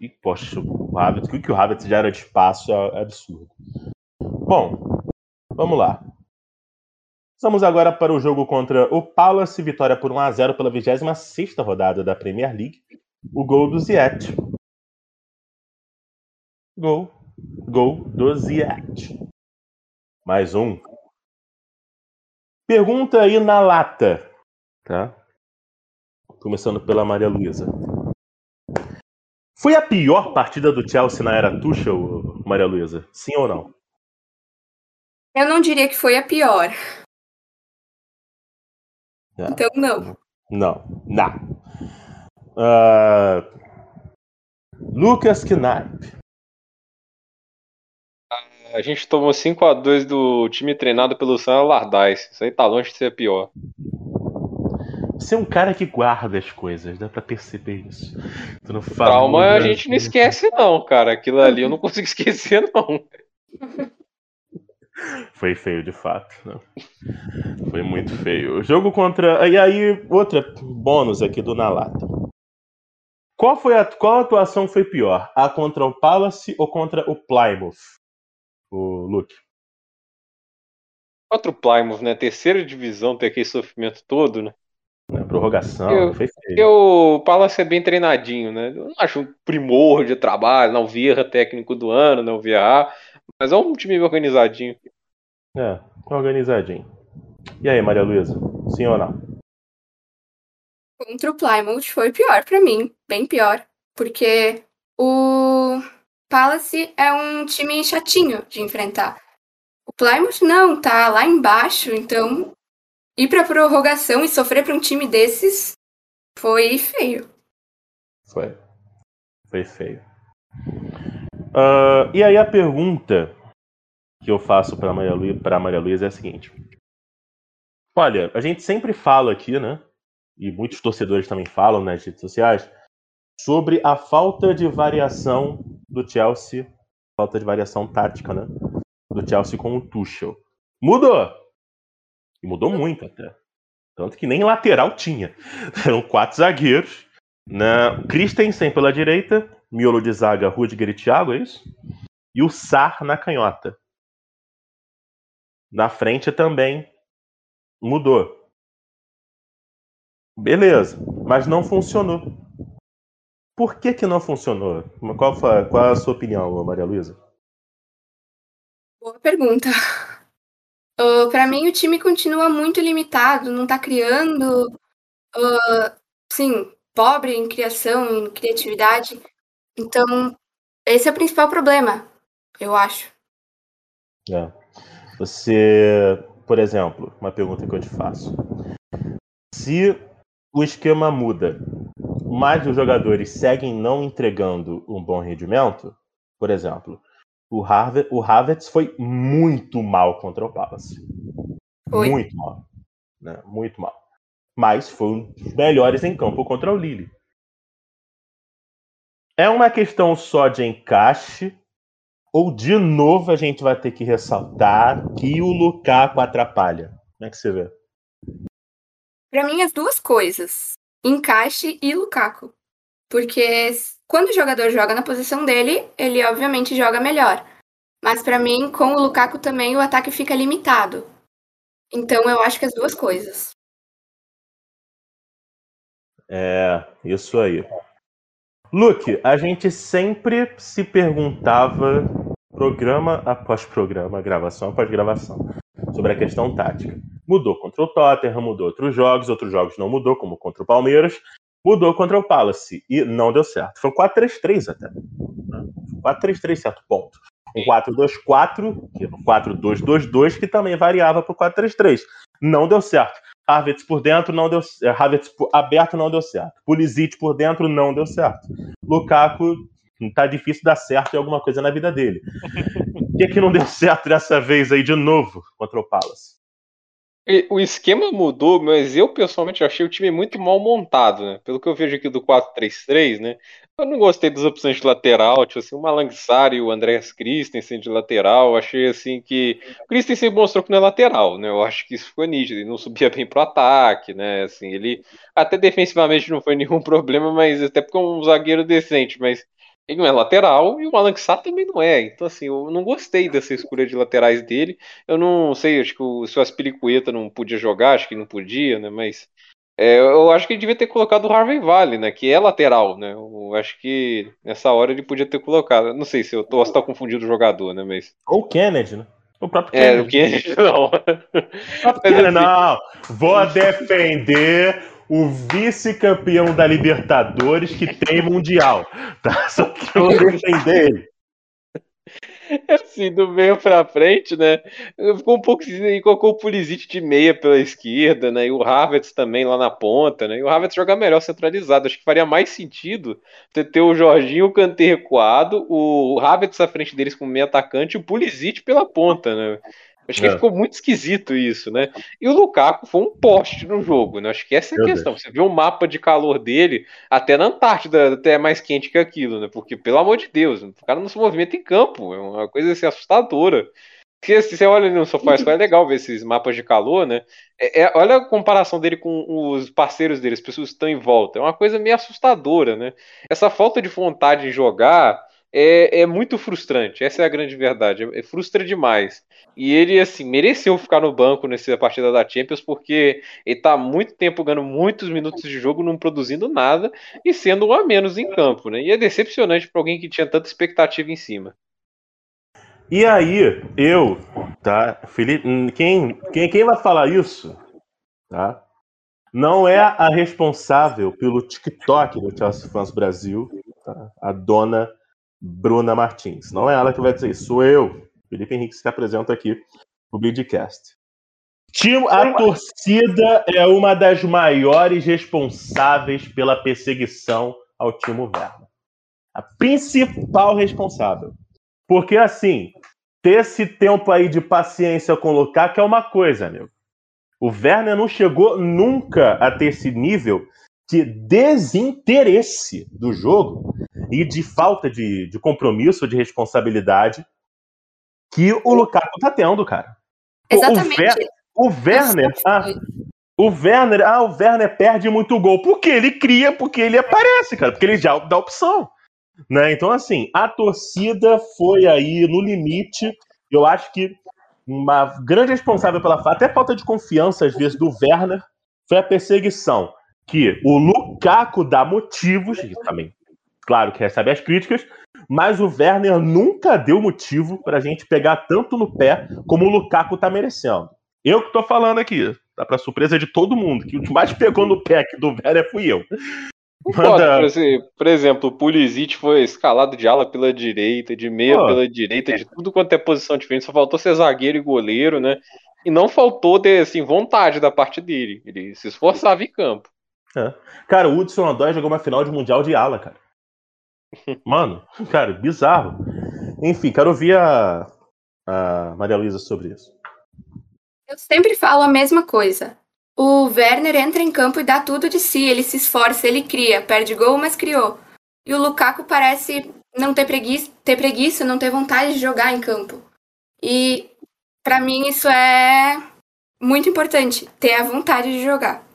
E, poxa, o o que o Havertz já era de espaço é absurdo. Bom, vamos lá. Vamos agora para o jogo contra o Palace, vitória por 1 a 0 pela 26 rodada da Premier League. O gol do Ziyech. Gol. Gol do Ziyech. Mais um. Pergunta aí na lata, tá? Começando pela Maria Luísa. Foi a pior partida do Chelsea na era Tuchel, Maria Luísa? Sim ou não? Eu não diria que foi a pior. Não. Então, não. Não, não. Uh, Lucas Knaip. A gente tomou 5x2 do time treinado pelo Sam Allardyce. Isso aí tá longe de ser pior. Você é um cara que guarda as coisas, dá pra perceber isso. Tu não fala Trauma a gente não esquece, não, cara. Aquilo ali eu não consigo esquecer, não. Foi feio, de fato. né? Foi muito feio. O jogo contra. E aí, outra bônus aqui do Nalata. Qual, foi a... Qual atuação foi pior? A contra o Palace ou contra o Plymouth? O Luke. Contra o Plymouth, né? Terceira divisão, ter aquele sofrimento todo, né? Na prorrogação, Eu- foi feio. Porque o Palace é bem treinadinho, né? Eu não acho um primor de trabalho, não Vieira técnico do ano, não Vieira, mas é um time organizadinho. É, organizadinho. E aí, Maria Luísa? Sim ou não? Contra o Plymouth foi pior pra mim, bem pior, porque o Palace é um time chatinho de enfrentar. O Plymouth não, tá lá embaixo, então ir pra prorrogação e sofrer pra um time desses foi feio. Foi. Foi feio. Ah, e aí a pergunta que eu faço para Maria Luísa, para Maria Luísa é a seguinte: Olha, a gente sempre fala aqui, né? E muitos torcedores também falam nas redes sociais sobre a falta de variação do Chelsea, falta de variação tática, né? Do Chelsea com o Tuchel. Mudou. E mudou muito até. Tanto que nem lateral tinha. Eram quatro zagueiros. Né? Christensen pela direita, miolo de zaga, Rudiger e Thiago, é isso? E o Sar na canhota. Na frente também mudou. Beleza, mas não funcionou. Por que que não funcionou? Qual, foi, qual é a sua opinião, Maria Luísa? Boa pergunta. Uh, para mim, o time continua muito limitado, não tá criando. uh, sim, pobre em criação, em criatividade. Então, esse é o principal problema, eu acho. É. Você, por exemplo, uma pergunta que eu te faço. Se o esquema muda, mas os jogadores seguem não entregando um bom rendimento, por exemplo, o, Harvard, o Havertz foi muito mal contra o Palace. Foi. Muito mal. Né? Muito mal. Mas foi um dos melhores em campo contra o Lille. É uma questão só de encaixe ou de novo a gente vai ter que ressaltar que o Lukaku atrapalha? Como é que você vê? Para mim, as duas coisas: encaixe e Lukaku. Porque quando o jogador joga na posição dele, ele obviamente joga melhor. Mas para mim, com o Lukaku também o ataque fica limitado. Então eu acho que as duas coisas. É, isso aí. Luke, a gente sempre se perguntava, programa após programa, gravação após gravação, sobre a questão tática. Mudou contra o Tottenham, mudou outros jogos, outros jogos não mudou, como contra o Palmeiras, mudou contra o Palace e não deu certo. Foi um 4-3-3 até. 4-3-3, certo ponto. Um 4-2-4, que 4-2-2-2, que também variava para o 4-3-3. Não deu certo. Havertz por dentro não deu Havertz aberto não deu certo. Pulisic por dentro não deu certo. Lukaku tá difícil dar certo em alguma coisa na vida dele. O que, que não deu certo dessa vez aí de novo contra o Palace? O esquema mudou, mas eu pessoalmente achei o time muito mal montado, né? Pelo que eu vejo aqui do 4-3-3, né? Eu não gostei das opções de lateral, tipo assim, o Malang e o Andreas Christensen de lateral. Achei assim que. O Christensen mostrou que não é lateral, né? Eu acho que isso ficou nítido. Ele não subia bem pro ataque, né? Assim, ele até defensivamente não foi nenhum problema, mas até porque é um zagueiro decente, mas ele não é lateral e o Alan Sá também não é. Então, assim, eu não gostei dessa escolha de laterais dele. Eu não sei, acho que o, se o Aspiricueta não podia jogar, acho que não podia, né? Mas é, eu acho que ele devia ter colocado o Harvey Vale, né? Que é lateral, né? Eu acho que nessa hora ele podia ter colocado. Não sei se eu tô, se tá confundindo o jogador, né? Mas. Ou o Kennedy, né? O próprio Kennedy. É, o Kennedy não. O Kennedy, assim, não. Vou defender o vice-campeão da Libertadores que tem Mundial. Tá? Só que eu defender ele. Assim, do meio pra frente, né? Ficou um pouco assim, colocou o Pulisic de meia pela esquerda, né? E o Havertz também lá na ponta, né? E o Havertz joga melhor centralizado. Acho que faria mais sentido ter, ter o Jorginho o Kanté recuado, o Havertz à frente deles como meio atacante e o Pulisic pela ponta, né? Acho que é. ficou muito esquisito isso, né? E o Lukaku foi um poste no jogo, né? Acho que essa é a Meu questão. Deus. Você viu o mapa de calor dele, até na Antártida, até é mais quente que aquilo, né? Porque, pelo amor de Deus, o cara não se movimenta em campo. É uma coisa assim, assustadora. Porque se você olha ali no sofá, é legal ver esses mapas de calor, né? É, é, olha a comparação dele com os parceiros dele, as pessoas que estão em volta. É uma coisa meio assustadora, né? Essa falta de vontade em jogar é, é muito frustrante. Essa é a grande verdade. É, frustra demais. E ele, assim, mereceu ficar no banco nessa partida da Champions, porque ele tá há muito tempo ganhando muitos minutos de jogo, não produzindo nada e sendo um a menos em campo, né? E é decepcionante para alguém que tinha tanta expectativa em cima. E aí, eu, tá? Felipe, quem, quem, quem vai falar isso, tá? Não é a responsável pelo TikTok do Chelsea Fans Brasil, tá? a dona Bruna Martins. Não é ela que vai dizer isso, sou eu, Felipe Henrique, que se apresenta aqui no Bidcast. A torcida é uma das maiores responsáveis pela perseguição ao Timo Werner. A principal responsável. Porque, assim, ter esse tempo aí de paciência com o Lukaku é uma coisa, amigo. O Werner não chegou nunca a ter esse nível de desinteresse do jogo e de falta de, de compromisso, de responsabilidade que o Lukaku tá tendo, cara. Exatamente. O, Werner, ah, o Werner, ah, o Werner perde muito gol. Porque ele cria, porque ele aparece, cara, porque ele já dá opção. Né? Então, assim, a torcida foi aí no limite. Eu acho que uma grande responsável pela até falta de confiança, às vezes, do Werner foi a perseguição. Que o Lukaku dá motivos, também claro que recebe as críticas, mas o Werner nunca deu motivo para a gente pegar tanto no pé como o Lukaku tá merecendo. Eu que tô falando aqui, tá para surpresa de todo mundo, que o que mais pegou no pé aqui do Werner fui eu. Manda... Por exemplo, o Pulisic foi escalado de ala pela direita, de meia Pô. pela direita, de tudo quanto é posição diferente, só faltou ser zagueiro e goleiro, né? E não faltou ter assim, vontade da parte dele. Ele se esforçava em campo. É. Cara, o Hudson Odoi jogou uma final de Mundial de ala, cara. Mano, cara, bizarro. Enfim, quero ouvir a, a Maria Luísa sobre isso. Eu sempre falo a mesma coisa. O Werner entra em campo e dá tudo de si, ele se esforça, ele cria, perde gol, mas criou. E o Lukaku parece não ter preguiça, ter preguiça, não ter vontade de jogar em campo. E para mim isso é muito importante, ter a vontade de jogar.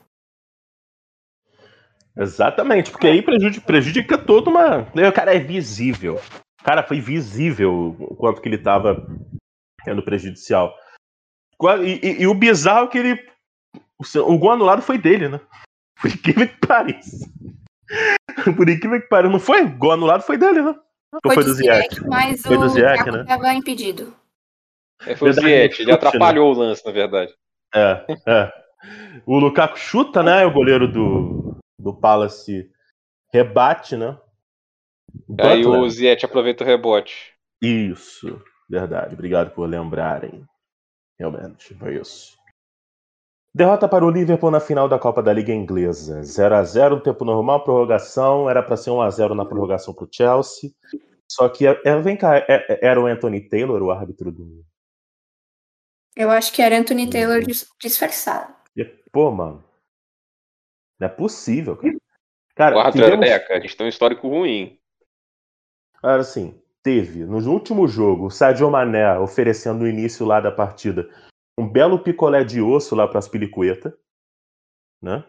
Exatamente, porque aí prejudica, prejudica toda uma. Né, o cara é visível. Cara, foi visível o quanto que ele tava sendo prejudicial. E, e, e, o bizarro é que ele. O gol anulado foi dele, né? Por incrível que pareça. Por incrível que pareça. Não foi? O gol anulado foi dele, né? Foi, foi do Ziyech, mas foi do Ziyech, né? tava impedido. É, foi o Ziyech, ele atrapalhou né? o lance, na verdade. É, é. O Lukaku chuta, né? O goleiro do, do Palace rebate, né? Aí o Ziyech aproveita o rebote. Isso, verdade. Obrigado por lembrarem. Realmente, foi isso. Derrota para o Liverpool na final da Copa da Liga Inglesa. 0 a 0 no tempo normal, prorrogação. Era para ser 1 a 0 na prorrogação para o Chelsea. Só que, é, vem cá, é, é, era o Anthony Taylor o árbitro do. Eu acho que era Anthony Taylor disfarçado. Pô, mano. Não é possível, cara. Cara, Quarto tivemos... a gente tem um histórico ruim. Cara, assim, teve no último jogo o Sadio Mané oferecendo no início lá da partida um belo picolé de osso lá para as pilicuetas, né?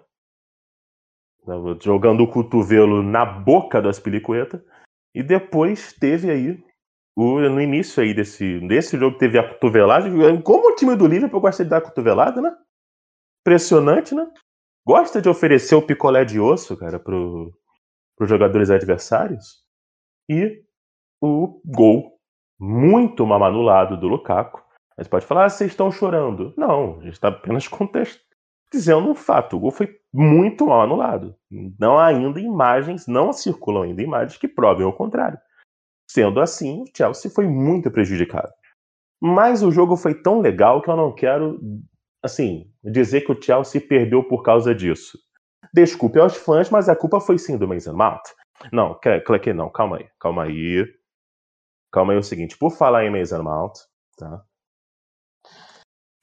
Jogando o cotovelo na boca das pilicuetas. E depois teve aí, o, no início aí desse, desse jogo, teve a cotovelada. Como o time do Liverpool gosta de dar cotovelada, né? Impressionante, né? Gosta de oferecer o picolé de osso, cara, pro, os jogadores adversários. E o gol muito mal anulado do Lukaku. Mas pode falar, ah, vocês estão chorando. Não, a gente está apenas contexto, dizendo um fato. O gol foi muito mal anulado. Não há ainda imagens, não circulam ainda imagens que provem o contrário. Sendo assim, o Chelsea foi muito prejudicado. Mas o jogo foi tão legal que eu não quero, assim, dizer que o Chelsea perdeu por causa disso. Desculpe aos fãs, mas a culpa foi sim do Mason Mount. Não, que não, calma aí, calma aí. Calma aí, é o seguinte, por falar em Mason Mount, tá?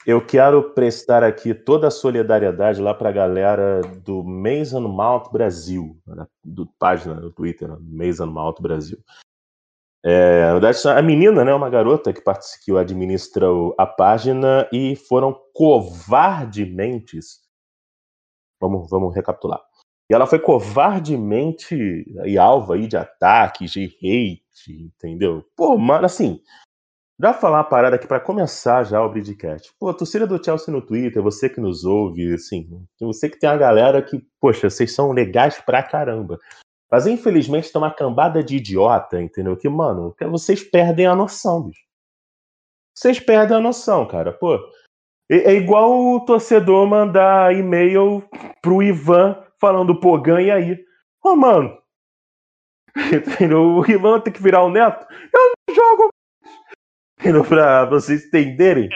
Eu quero prestar aqui toda a solidariedade lá para a galera do Mason Mount Brasil, né, do página no Twitter, né, Mason Mount Brasil. É, a menina, né, uma garota que, que administra a página e foram covardemente. Vamos, vamos recapitular. E ela foi covardemente e alvo aí de ataques, de hate, entendeu? Pô, mano, assim, já falar uma parada aqui para começar já o Bridcast. Pô, torcida do Chelsea no Twitter, você que nos ouve, assim, você que tem uma galera que, poxa, vocês são legais pra caramba. Mas infelizmente tem uma cambada de idiota, entendeu? Que, mano, vocês perdem a noção, bicho. Vocês perdem a noção, cara. Pô, é, é igual o torcedor mandar e-mail pro Ivan falando, pô, ganha aí. Ô, mano. Entendeu? O Ivan tem que virar o neto. Eu não jogo. Entendeu? Pra vocês entenderem.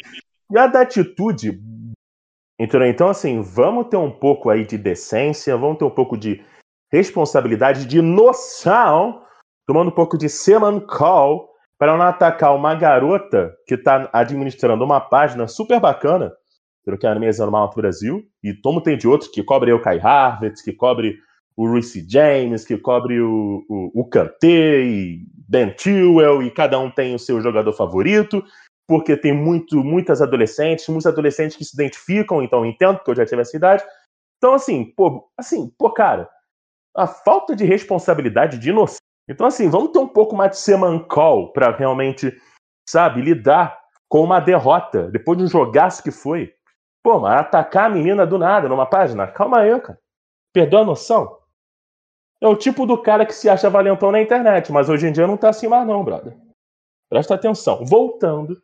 E a da atitude. Entendeu? Então, assim, vamos ter um pouco aí de decência, vamos ter um pouco de responsabilidade, de noção, tomando um pouco de Seman Call, para não atacar uma garota que está administrando uma página super bacana, pelo que é a mesa normal do Brasil, e como tem de outros que cobre o Kai Harvard, que cobre o Reece James, que cobre o, o, o Kanté e Ben Chilwell, e cada um tem o seu jogador favorito, porque tem muito, muitas adolescentes, muitos adolescentes que se identificam, então entendo que eu já tive essa idade. Então, assim, pô, assim, pô, cara, a falta de responsabilidade, de noção. Então, assim, vamos ter um pouco mais de semancol para realmente, sabe, lidar com uma derrota, depois de um jogaço que foi. Pô, mas atacar a menina do nada numa página? Calma aí, cara. Perdeu a noção? É o tipo do cara que se acha valentão na internet, mas hoje em dia não tá assim mais não, brother. Presta atenção. Voltando.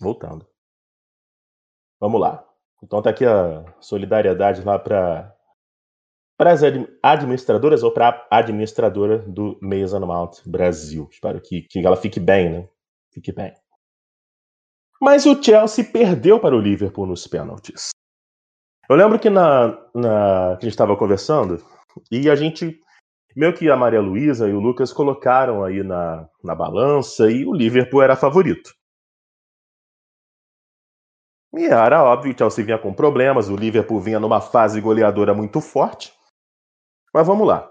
Voltando. Vamos lá. Então tá aqui a solidariedade lá para para as administradoras ou para a administradora do Mason Mount Brasil. Espero que, que ela fique bem, né? Fique bem. Mas o Chelsea perdeu para o Liverpool nos pênaltis. Eu lembro que na, na que a gente estava conversando e a gente meio que a Maria Luísa e o Lucas colocaram aí na, na balança e o Liverpool era favorito. E era óbvio, o Chelsea vinha com problemas, o Liverpool vinha numa fase goleadora muito forte. Mas vamos lá.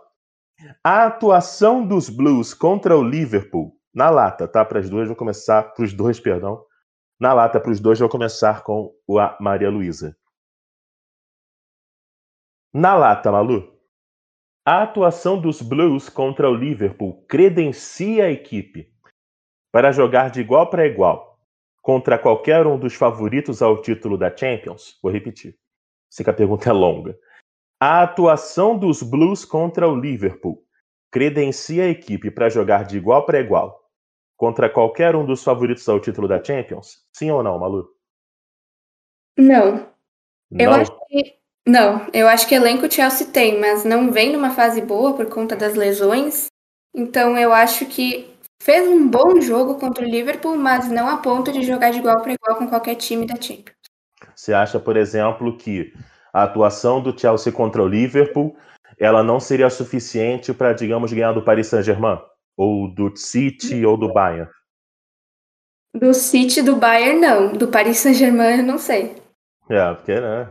A atuação dos Blues contra o Liverpool na lata, tá? Para as duas, vou começar para os dois, perdão. Na lata, para os dois, vou começar com a Maria Luísa. Na lata, Malu. A atuação dos Blues contra o Liverpool credencia a equipe para jogar de igual para igual contra qualquer um dos favoritos ao título da Champions? Vou repetir. Sei que a pergunta é longa. A atuação dos Blues contra o Liverpool credencia a equipe para jogar de igual para igual contra qualquer um dos favoritos ao título da Champions? Sim ou não, Malu? Não. não. Eu acho que não, eu acho que elenco o Chelsea tem, mas não vem numa fase boa por conta das lesões. Então eu acho que fez um bom jogo contra o Liverpool, mas não a ponto de jogar de igual para igual com qualquer time da Champions. Você acha, por exemplo, que a atuação do Chelsea contra o Liverpool, ela não seria suficiente para, digamos, ganhar do Paris Saint-Germain, ou do City ou do Bayern? Do City, do Bayern, não. Do Paris Saint-Germain, eu não sei. É, porque, né?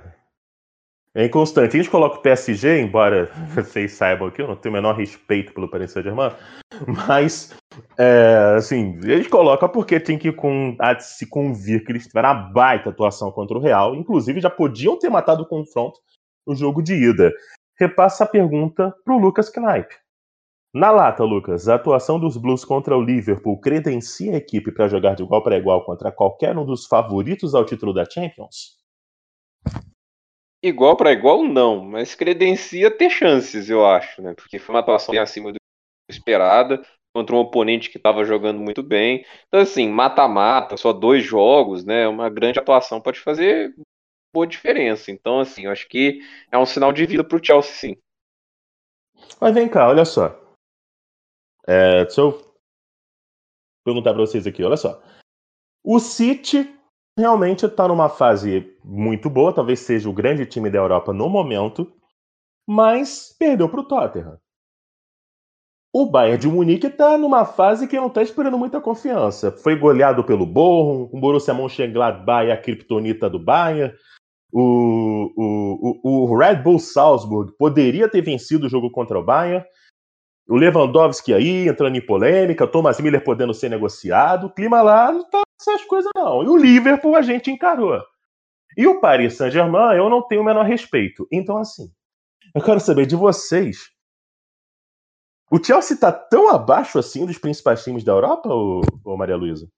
É inconstante. A gente coloca o PSG, embora vocês saibam que eu não tenho o menor respeito pelo Paris Saint-Germain, mas, é, assim, a gente coloca porque tem que com, se convir que eles tiveram uma baita atuação contra o Real, inclusive já podiam ter matado o confronto no jogo de ida. Repassa a pergunta para o Lucas Knaip. Na lata, Lucas, a atuação dos Blues contra o Liverpool credencia a equipe para jogar de igual para igual contra qualquer um dos favoritos ao título da Champions? Igual para igual, não, mas credencia ter chances, eu acho, né? Porque foi uma atuação bem acima do esperada contra um oponente que estava jogando muito bem. Então, assim, mata-mata, só dois jogos, né? Uma grande atuação pode fazer boa diferença. Então, assim, eu acho que é um sinal de vida para o Chelsea, sim. Mas vem cá, olha só. É, deixa eu perguntar para vocês aqui, olha só. O City realmente está numa fase muito boa, talvez seja o grande time da Europa no momento, mas perdeu para o Tottenham. O Bayern de Munique está numa fase que não está esperando muita confiança. Foi goleado pelo Borrom, o Borussia Mönchengladbach é a criptonita do Bayern. O, o, o, o Red Bull Salzburg poderia ter vencido o jogo contra o Bayern. O Lewandowski aí entrando em polêmica, Thomas Miller podendo ser negociado. O clima lá não está essas coisas não. E o Liverpool a gente encarou. E o Paris Saint-Germain eu não tenho o menor respeito. Então, assim, eu quero saber de vocês. O Chelsea está tão abaixo assim dos principais times da Europa, ou, ou Maria Luísa?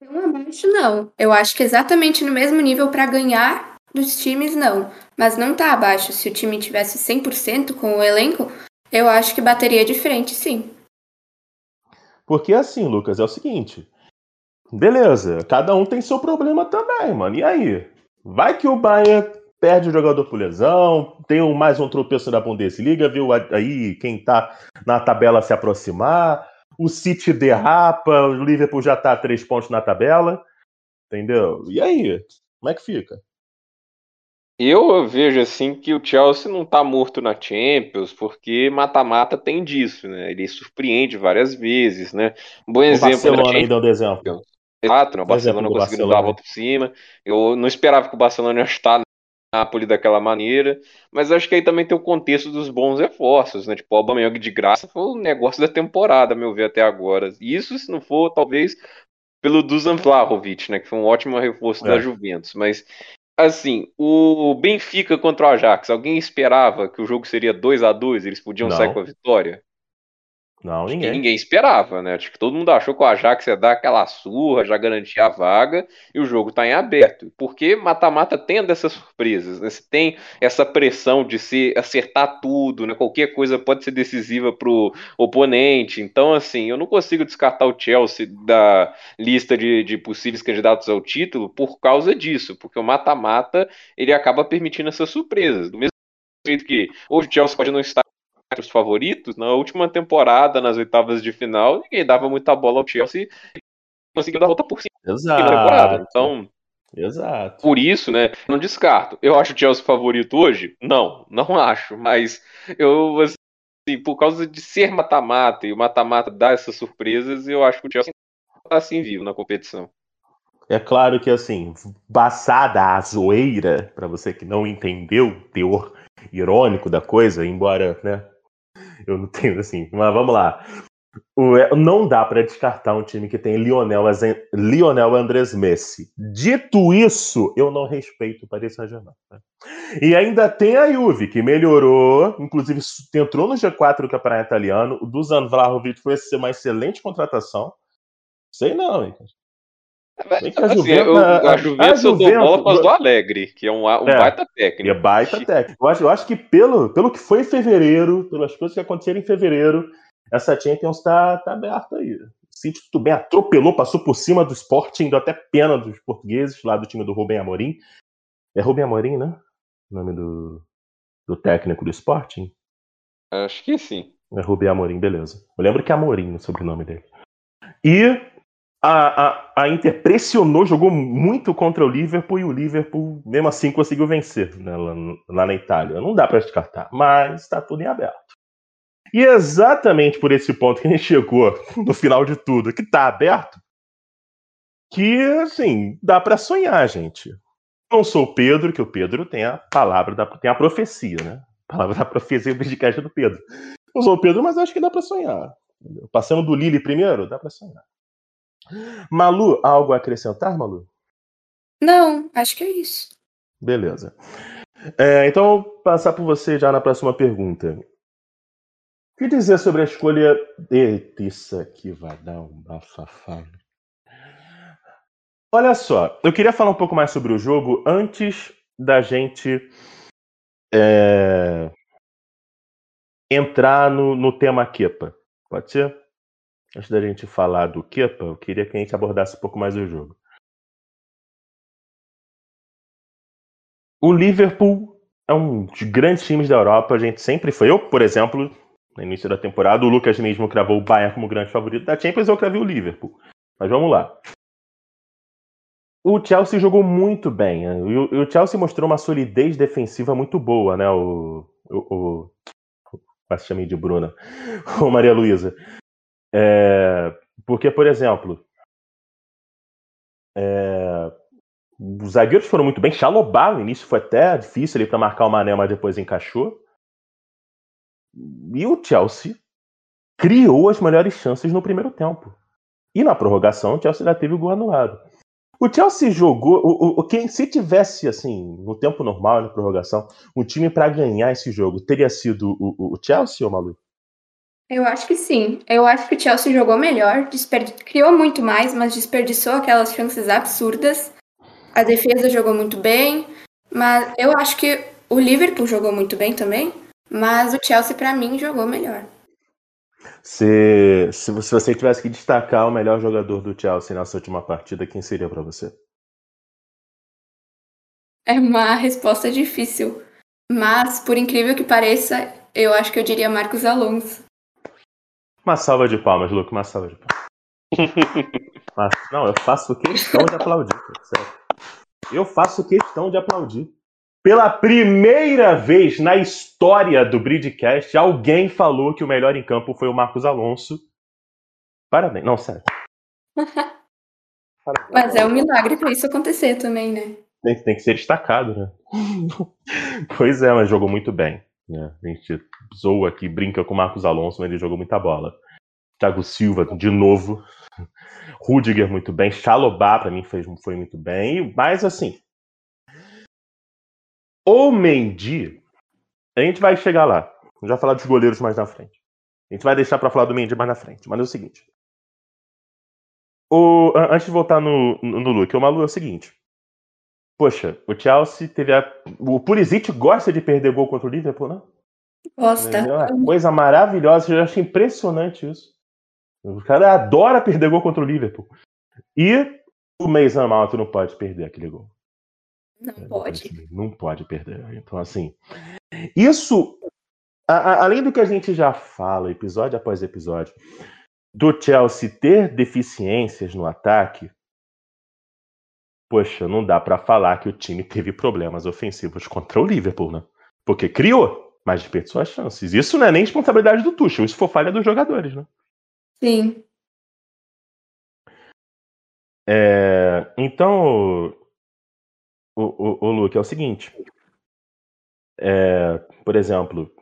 Tão abaixo, não. Eu acho que exatamente no mesmo nível para ganhar dos times, não. Mas não tá abaixo. Se o time tivesse 100% com o elenco, eu acho que bateria de frente, sim. Porque assim, Lucas, é o seguinte: Beleza, cada um tem seu problema também, mano. E aí? Vai que o Bayern perde o jogador por lesão, tem mais um tropeço na Bundesliga, viu aí quem tá na tabela se aproximar, o City derrapa, o Liverpool já tá a três pontos na tabela, entendeu? E aí? Como é que fica? Eu vejo assim que o Chelsea não tá morto na Champions, porque mata-mata tem disso, né? Ele surpreende várias vezes, né? Um bom o exemplo. Barcelona aí deu exemplo. Exato, né? o Barcelona conseguindo dar a volta por cima. Eu não esperava que o Barcelona ia estar na Napoli daquela maneira, mas acho que aí também tem o contexto dos bons reforços, né? Tipo, o Aubameyang de graça foi o negócio da temporada, meu ver, até agora. Isso se não for, talvez, pelo Dusan Vlahovic, né? Que foi um ótimo reforço é. da Juventus. Mas, assim, o Benfica contra o Ajax, alguém esperava que o jogo seria 2 a 2 Eles podiam não. sair com a vitória? Não, ninguém. ninguém esperava, né? Acho que todo mundo achou que o Ajax ia dar aquela surra, já garantir a vaga, e o jogo tá em aberto. Porque mata-mata tem dessas surpresas, né? Você tem essa pressão de se acertar tudo, né? Qualquer coisa pode ser decisiva pro oponente. Então, assim, eu não consigo descartar o Chelsea da lista de, de possíveis candidatos ao título por causa disso, porque o mata-mata ele acaba permitindo essas surpresas. Do mesmo jeito que hoje o Chelsea pode não estar os favoritos, na última temporada, nas oitavas de final, ninguém dava muita bola ao Chelsea e conseguiu dar a volta por cima Exato. na temporada. Então, Exato. Por isso, né, não descarto. Eu acho o Chelsea favorito hoje? Não, não acho, mas eu assim, por causa de ser mata-mata e o mata-mata dar essas surpresas, eu acho que o Chelsea tá assim vivo na competição. É claro que assim, passada a zoeira, para você que não entendeu o teor irônico da coisa, embora, né, eu não tenho assim, mas vamos lá. Não dá para descartar um time que tem Lionel, Lionel Andrés Messi. Dito isso, eu não respeito o Paris Saint-Germain. Né? E ainda tem a Juve, que melhorou, inclusive entrou no G4 do Campeonato Italiano. O Dusan Vlahovic foi uma excelente contratação. Sei não, hein? Bem que a assim, Juventus, eu, a, a Juventus, eu dou bola para do Alegre, que é um, um é, baita técnico. É baita técnico. Eu acho, eu acho que pelo, pelo que foi em fevereiro, pelas coisas que aconteceram em fevereiro, essa Champions tá, tá aberta aí. O City tudo bem, atropelou, passou por cima do Sporting, deu até pena dos portugueses lá do time do Rubem Amorim. É Rubem Amorim, né? O nome do, do técnico do Sporting? Acho que sim. É Rubem Amorim, beleza. Eu lembro que é Amorim o sobrenome dele. E a, a, Inter pressionou, jogou muito contra o Liverpool e o Liverpool, mesmo assim, conseguiu vencer né, lá, lá, na Itália. Não dá para descartar, mas está tudo em aberto. E exatamente por esse ponto que a gente chegou no final de tudo, que está aberto, que, assim, dá para sonhar, gente. Não sou o Pedro, que o Pedro tem a palavra, da, tem a profecia, né? A palavra da profecia do podcast do Pedro. Não sou o Pedro, mas acho que dá para sonhar. Passando do Lili primeiro, dá para sonhar. Malu, algo a acrescentar, Malu? Não, acho que é isso. Beleza. É, então, vou passar por você já na próxima pergunta. O que dizer sobre a escolha. Eita, isso aqui vai dar um bafafá. Olha só, eu queria falar um pouco mais sobre o jogo antes da gente é, entrar no, no tema Kepa. Pode ser? Antes da gente falar do Kepa, eu queria que a gente abordasse um pouco mais o jogo. O Liverpool é um dos grandes times da Europa, a gente sempre foi. Eu, por exemplo, no início da temporada, o Lucas mesmo cravou o Bayern como grande favorito da Champions, eu cravei o Liverpool. Mas vamos lá. O Chelsea jogou muito bem. Né? O Chelsea mostrou uma solidez defensiva muito boa, né? O. o, o quase chamei de Bruna. O Maria Luísa. É, porque, por exemplo, é, os zagueiros foram muito bem. Chalobah no início foi até difícil ali para marcar o Mané, mas depois encaixou. E o Chelsea criou as melhores chances no primeiro tempo. E na prorrogação, o Chelsea já teve o gol anulado. O Chelsea jogou. O, o, quem, se tivesse, assim, no tempo normal, na prorrogação, um time para ganhar esse jogo, teria sido o, o Chelsea ou Malu? Eu acho que sim. Eu acho que o Chelsea jogou melhor, criou muito mais, mas desperdiçou aquelas chances absurdas. A defesa jogou muito bem, mas eu acho que o Liverpool jogou muito bem também, mas o Chelsea para mim jogou melhor. Se, se você tivesse que destacar o melhor jogador do Chelsea nessa última partida, quem seria para você? É uma resposta difícil, mas por incrível que pareça, eu acho que eu diria Marcos Alonso. Uma salva de palmas, Luke, uma salva de palmas. Mas, não, eu faço questão de aplaudir, sério. Eu faço questão de aplaudir. Pela primeira vez na história do Bridgecast, alguém falou que o melhor em campo foi o Marcos Alonso. Parabéns. Não, sério. Parabéns. Mas é um milagre para isso acontecer também, né? Tem, tem que ser destacado, né? pois é, mas jogou muito bem. Né? A gente zoa aqui, brinca com o Marcos Alonso, mas ele jogou muita bola. Thiago Silva, de novo. Rudiger, muito bem. Chalobá, para mim, fez, foi muito bem. Mas, assim. O Mendy. A gente vai chegar lá. Vai falar dos goleiros mais na frente. A gente vai deixar para falar do Mendy mais na frente. Mas é o seguinte. O, antes de voltar no, no, no Luke, o Malu é o seguinte. Poxa, o Chelsea teve a. O Pulisic gosta de perder gol contra o Liverpool, né? Gosta. É uma coisa maravilhosa, eu acho impressionante isso. O cara adora perder gol contra o Liverpool. E o Mason Mount não pode perder aquele gol. Não pode. Não pode perder. Então, assim. Isso, a, a, além do que a gente já fala, episódio após episódio, do Chelsea ter deficiências no ataque, poxa, não dá para falar que o time teve problemas ofensivos contra o Liverpool, né? Porque criou, mas desperdiçou as chances. Isso não é nem responsabilidade do Tuchel, isso foi falha dos jogadores, né? Sim. É, então, o, o, o Luke, é o seguinte. É, por exemplo,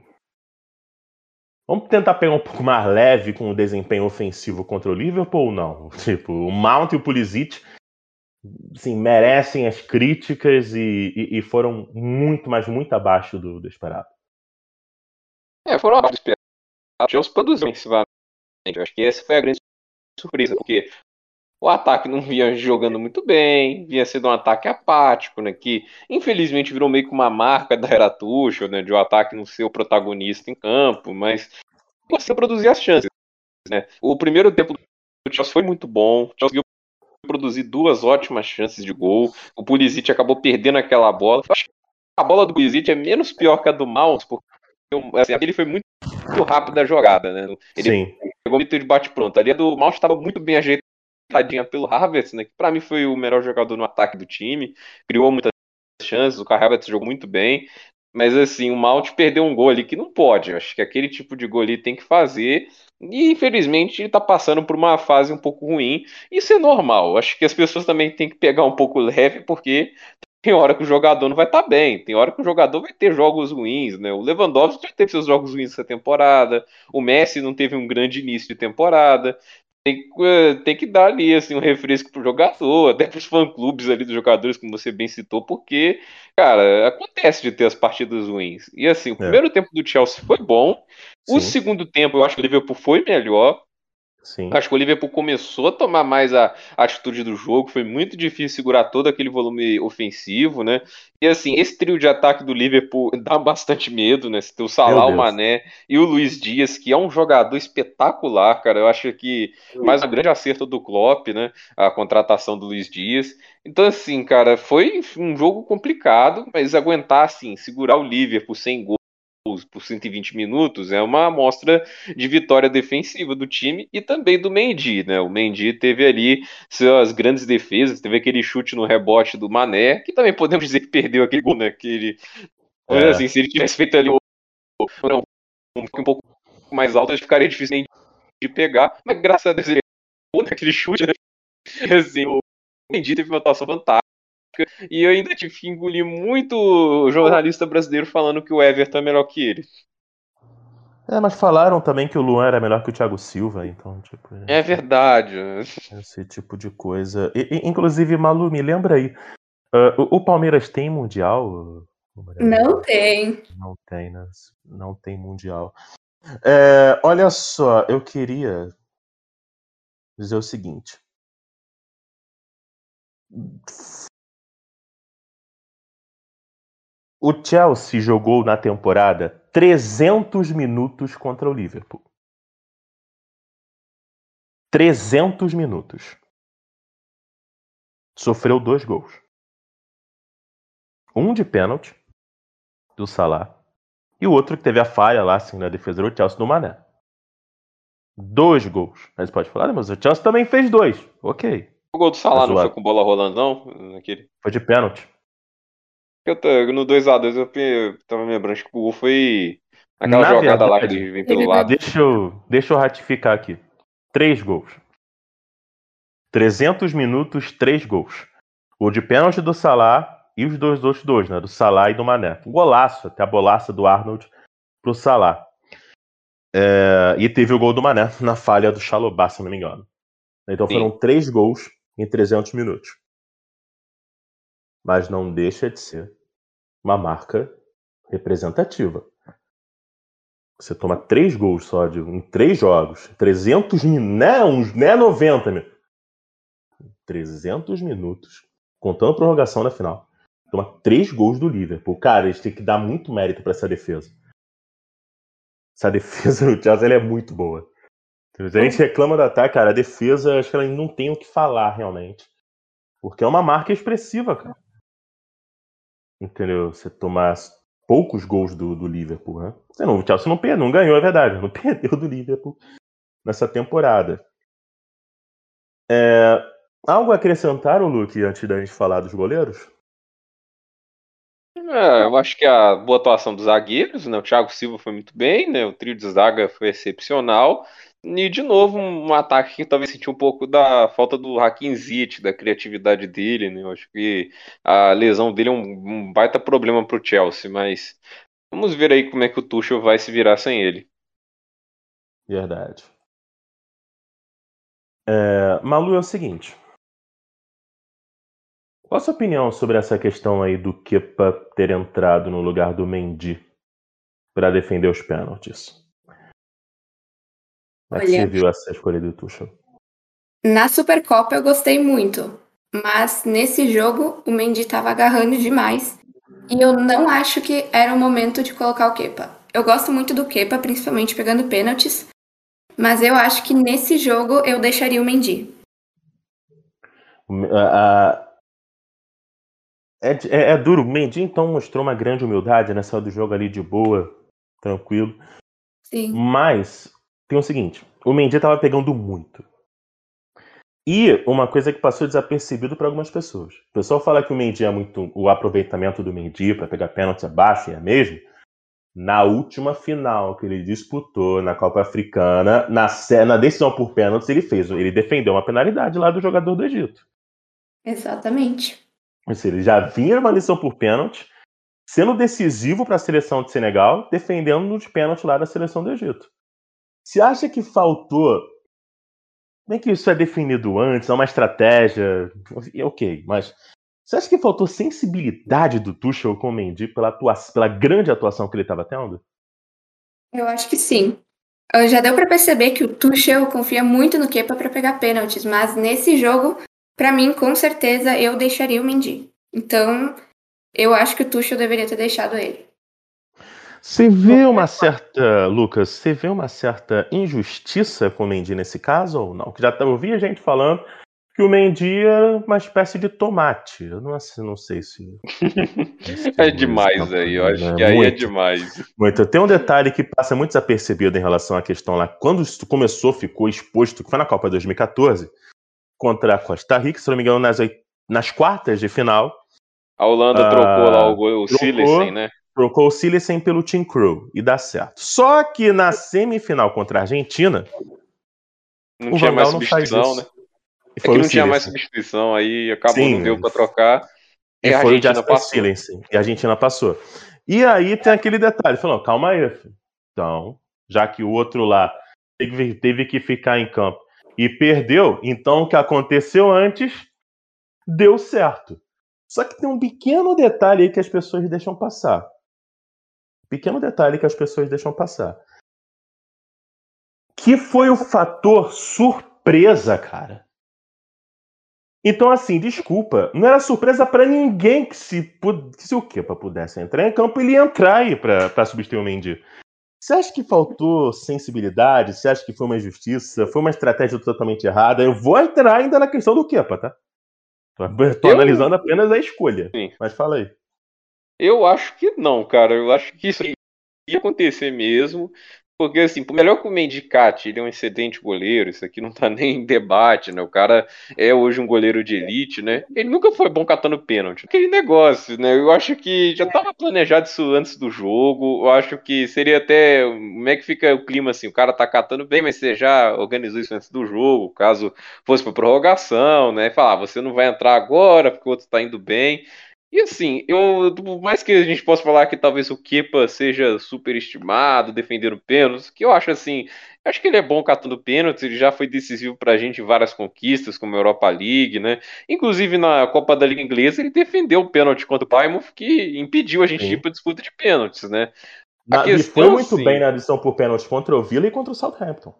Vamos tentar pegar um pouco mais leve com o desempenho ofensivo contra o Liverpool ou não? Tipo, o Mount e o Pulisic assim, merecem as críticas e, e, e, foram muito, mas muito abaixo do, do esperado. É, foram abaixo do esperado. O Chelsea produziu ofensivamente. Eu acho que essa foi a grande surpresa, porque o ataque não vinha jogando muito bem, vinha sendo um ataque apático, né? Que infelizmente virou meio que uma marca da era né? De o um ataque não ser o protagonista em campo, mas você produzir as chances, né? O primeiro tempo do Chelsea foi muito bom, o Chelsea produzir duas ótimas chances de gol, o Pulisic acabou perdendo aquela bola. Eu acho que a bola do Pulisic é menos pior que a do Mount, porque assim, ele foi muito rápido a jogada, né? Ele Sim. pegou muito de bate pronto. Ali a do Mount estava muito bem ajeitada tadinha pelo Havertz, né? Que pra mim foi o melhor jogador no ataque do time, criou muitas chances, o Havertz jogou muito bem, mas assim, o Malt perdeu um gol ali que não pode. Eu acho que aquele tipo de gol ali tem que fazer. E infelizmente ele tá passando por uma fase um pouco ruim. Isso é normal. Eu acho que as pessoas também têm que pegar um pouco leve, porque tem hora que o jogador não vai estar tá bem, tem hora que o jogador vai ter jogos ruins, né? O Lewandowski já teve seus jogos ruins essa temporada, o Messi não teve um grande início de temporada tem, eh, tem que dar ali assim, um refresco pro jogador, até pros fã-clubes ali dos jogadores, como você bem citou, porque, cara, acontece de ter as partidas ruins. E assim, o é. primeiro tempo do Chelsea foi bom, Sim. o segundo tempo eu acho que o Liverpool foi melhor, Sim. Acho que o Liverpool começou a tomar mais a, atitude do jogo, foi muito difícil segurar todo aquele volume ofensivo, né? E assim, esse trio de ataque do Liverpool dá bastante medo, né? Você tem o Salah, o Mané e o Luiz Dias, que é um jogador espetacular, cara. Eu acho que mais um grande acerto do Klopp, né? A contratação do Luiz Dias. Então, assim, cara, foi um jogo complicado, mas aguentar, assim, segurar o Liverpool sem gol por 120 minutos é uma amostra de vitória defensiva do time e também do Mendy, né? O Mendy teve ali suas grandes defesas, teve aquele chute no rebote do Mané, que também podemos dizer que perdeu aquele gol, né? Que ele, é. assim, se ele tivesse feito ali um, um pouco mais alto, ficaria difícil de pegar, mas graças a Deus ele aquele chute, né? Assim, o Mendy teve uma atuação fantástica e eu ainda tive que engolir muito jornalista brasileiro falando que o Everton é melhor que ele. É, mas falaram também que o Luan era melhor que o Thiago Silva, então, tipo. É verdade. Esse tipo de coisa. E, inclusive, Malu, me lembra aí. Uh, o, o, Palmeiras tem Mundial? Não tem. Não tem, né? Não tem Mundial. É, olha só, eu queria dizer o seguinte. O Chelsea jogou na temporada 300 minutos contra o Liverpool. 300 minutos. Sofreu dois gols. Um de pênalti do Salah e o outro que teve a falha lá assim na defesa do Chelsea do Mané. Dois gols. Mas pode falar, mas o Chelsea também fez dois. Ok. O gol do Salah tá não foi com bola rolando, não? Naquele... Foi de pênalti. Eu tô, no 2x2 eu tava me lembrando que o gol foi aquela Na jogada verdade, lá que ele vem pelo lado. Deixa eu, deixa eu ratificar aqui. Três gols. 300 minutos, três gols. O de pênalti do Salah e os dois outros dois, né? Do Salah e do Mané. Um golaço, até a bolaça do Arnold pro Salah. É, e teve o gol do Mané na falha do Chalobah, se não me engano. Então Sim. foram três gols em 300 minutos. Mas não deixa de ser uma marca representativa. Você toma três gols só de, em três jogos, 300 minutos, não, uns, não é 90, meu. 300 minutos, contando a prorrogação na final. Toma três gols do Liverpool. Cara, eles têm que dar muito mérito para essa defesa. Essa defesa do Chelsea é muito boa. A gente reclama do ataque, cara. A defesa, acho que ela não tem o que falar realmente. Porque é uma marca expressiva, cara entendeu? Você tomar poucos gols do, do Liverpool, né? Você não, o Chelsea não, perdeu, não ganhou, é verdade, não perdeu do Liverpool nessa temporada. É, algo a acrescentar, Luke, antes da gente falar dos goleiros? É, eu acho que a boa atuação dos zagueiros, né? O Thiago Silva foi muito bem, né? O trio de zaga foi excepcional. E de novo, um, ataque que talvez sentiu um pouco da falta do Hakim da criatividade dele, né? Eu acho que a lesão dele é um, um baita problema para o Chelsea, mas vamos ver aí como é que o Tuchel vai se virar sem ele. Verdade. É, Malu, é o seguinte. Qual a sua opinião sobre essa questão aí do Kepa ter entrado no lugar do Mendy para defender os pênaltis? Como é que você viu essa escolha do Tuchel? Na Supercopa eu gostei muito, mas nesse jogo o Mendy estava agarrando demais e eu não acho que era o momento de colocar o Kepa. Eu gosto muito do Kepa, principalmente pegando pênaltis, mas eu acho que nesse jogo eu deixaria o Mendy. É, é, é, duro. O Mendy então mostrou uma grande humildade nessa do jogo ali de boa, tranquilo. Sim. Mas tem o seguinte: o Mendy tava pegando muito. E uma coisa que passou desapercebido para algumas pessoas. O pessoal fala que o Mendy é muito. O aproveitamento do Mendy para pegar pênalti é baixo, e é mesmo. Na última final que ele disputou na Copa Africana, na, na decisão por pênaltis, ele fez. Ele defendeu uma penalidade lá do jogador do Egito. Exatamente. Ou seja, ele já vinha uma lição por pênalti, sendo decisivo para a seleção de Senegal, defendendo de pênalti lá da seleção do Egito. Você acha que faltou nem que isso é definido antes, é uma estratégia, ok, mas você acha que faltou sensibilidade do Tuchel com o Mendy pela, atuação, pela grande atuação que ele estava tendo? Eu acho que sim. Já deu para perceber que o Tuchel confia muito no Kepa para pegar pênaltis, mas nesse jogo, para mim, com certeza, eu deixaria o Mendy. Então, eu acho que o Tuchel deveria ter deixado ele. Você vê uma certa, Lucas, você vê uma certa injustiça com o Mendy nesse caso ou não? Que já ouvi a gente falando que o Mendy é uma espécie de tomate. Eu não, não sei se. é demais aí, eu acho né? que aí é é demais. Muito. Tem um detalhe que passa muito desapercebido em relação à questão lá. Quando isso começou, ficou exposto, que foi na Copa 2014, contra a Costa Rica, se não me engano, nas, nas quartas de final. A Holanda uh, trocou lá o, o Silicen, né? Trocou o Silicen pelo Team Crew e dá certo. Só que na semifinal contra a Argentina, não o tinha mais substituição, né? É que não tinha mais substituição, aí acabou, Sim, não deu pra trocar. E, a Argentina passou. Silencing, e a Argentina passou. E aí tem aquele detalhe, falou, calma aí, filho. então, já que o outro lá teve, teve que ficar em campo e perdeu, então o que aconteceu antes deu certo. Só que tem um pequeno detalhe aí que as pessoas deixam passar. Pequeno detalhe que as pessoas deixam passar. Que foi o fator surpresa, cara. Então, assim, desculpa, não era surpresa para ninguém que se, que se o Kepa pudesse entrar em campo, ele ia entrar aí para substituir o Mendy. Você acha que faltou sensibilidade? Você acha que foi uma injustiça? Foi uma estratégia totalmente errada? Eu vou entrar ainda na questão do Kepa, tá? Tô, analisando apenas a escolha. Sim. Mas fala aí. Eu acho que não, cara. Eu acho que isso ia acontecer mesmo. Porque, assim, por melhor que o Mendicati, ele é um excelente goleiro, isso aqui não tá nem em debate, né? O cara é hoje um goleiro de elite, né? Ele nunca foi bom catando pênalti. Aquele negócio, né? Eu acho que já tava planejado isso antes do jogo. Eu acho que seria até. Como é que fica o clima assim? O cara tá catando bem, mas você já organizou isso antes do jogo, caso fosse pra prorrogação, né? Falar, ah, você não vai entrar agora porque o outro tá indo bem. E assim, eu, por mais que a gente possa falar que talvez o Kepa seja superestimado, defendendo pênaltis, que eu acho assim, acho que ele é bom catando pênaltis, ele já foi decisivo pra gente em várias conquistas, como a Europa League, né? Inclusive na Copa da Liga Inglesa, ele defendeu o pênalti contra o Plymouth, que impediu a gente Sim. de ir pra disputa de pênaltis, né? Na, questão, foi muito sim, bem na adição por pênalti contra o Villa e contra o Southampton.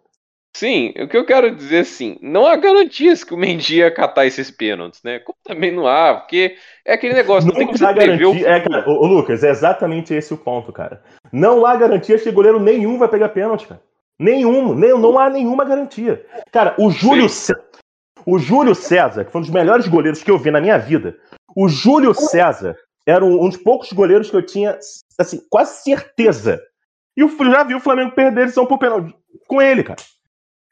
Sim, o que eu quero dizer assim, não há garantias que o Mendy ia catar esses pênaltis, né? Como também não há, porque é aquele negócio, não, não tem que você garantia, o... É, cara, ô, ô, Lucas, é exatamente esse o ponto, cara. Não há garantias que goleiro nenhum vai pegar pênalti, cara. Nenhum, nem, não há nenhuma garantia. Cara, o Júlio César, o Júlio César, que foi um dos melhores goleiros que eu vi na minha vida, o Júlio César era um dos poucos goleiros que eu tinha, assim, quase certeza. E eu já vi o Flamengo perder eles são por pênalti com ele, cara.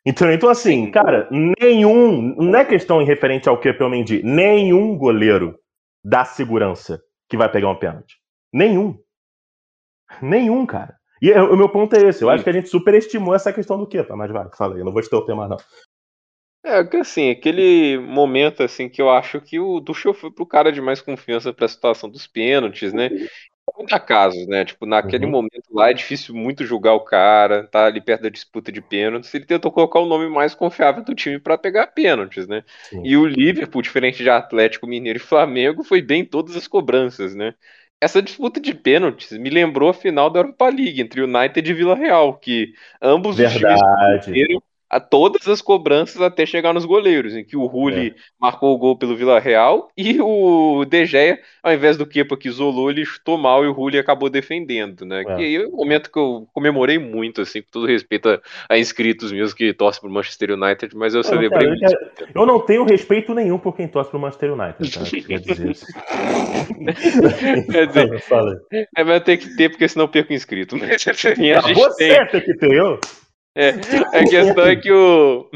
Então, então assim, cara, nenhum. Não é questão em referente ao que eu Mendy. Nenhum goleiro dá segurança que vai pegar um pênalti. Nenhum. Nenhum, cara. E o meu ponto é esse. Eu Sim. acho que a gente superestimou essa questão do Kepa, mas vai, fala aí, eu não vou te ter o tema, não. É, que assim, aquele momento assim que eu acho que o Tuchel foi pro cara de mais confiança para a situação dos pênaltis, né? Muito acaso, né? Tipo, naquele uhum. momento lá é difícil muito julgar o cara, tá ali perto da disputa de pênaltis. Ele tentou colocar o nome mais confiável do time para pegar pênaltis, né? Sim. E o Liverpool, diferente de Atlético Mineiro e Flamengo, foi bem em todas as cobranças, né? Essa disputa de pênaltis me lembrou a final da Europa League entre United e Vila Real, que ambos Verdade. os times a todas as cobranças até chegar nos goleiros, em que o Rulli é. marcou o gol pelo Vila Real e o De Gea, ao invés do Kepa que isolou, ele chutou mal e o Rulli acabou defendendo, né? É. Que aí é um momento que eu comemorei muito, assim, com todo respeito a, a inscritos meus que torcem pro Manchester United, mas eu, eu celebrei muito. Eu, eu não tenho respeito nenhum por quem torce pro Manchester United, tá? Quer dizer isso. Quer dizer, é, mas tem que ter, porque senão eu perco inscrito. Mas, assim, a gente você tem... tem que ter, eu? É, a questão é que o.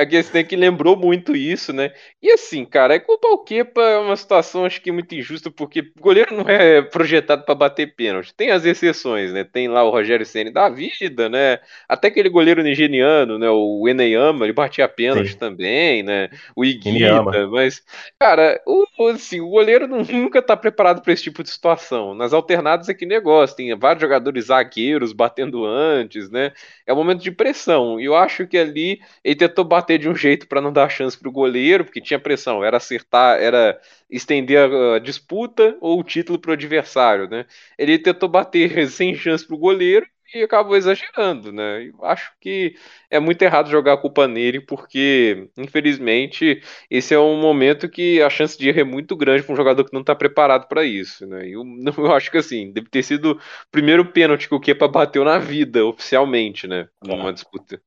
A questão é que lembrou muito isso, né? E assim, cara, é culpar o Kepa é uma situação acho que muito injusta, porque o goleiro não é projetado para bater pênalti. Tem as exceções, né? Tem lá o Rogério Ceni da vida, né? Até aquele goleiro nigeriano, né? O Eneyama, ele batia pênalti Sim. também, né? O Iguita, mas, cara, o, assim, o goleiro nunca tá preparado para esse tipo de situação. Nas alternadas é que negócio, tem vários jogadores zagueiros batendo antes, né? É um momento de pressão. E eu acho que ali ele tentou bater bater de um jeito para não dar chance para o goleiro, porque tinha pressão, era acertar, era estender a, disputa ou o título para o adversário, né? Ele tentou bater sem chance para o goleiro e acabou exagerando, né? Eu acho que é muito errado jogar a culpa nele, porque, infelizmente, esse é um momento que a chance de erro é muito grande para um jogador que não está preparado para isso, né? Eu, eu acho que assim, deve ter sido o primeiro pênalti que o Kepa bateu na vida, oficialmente, né? Numa disputa.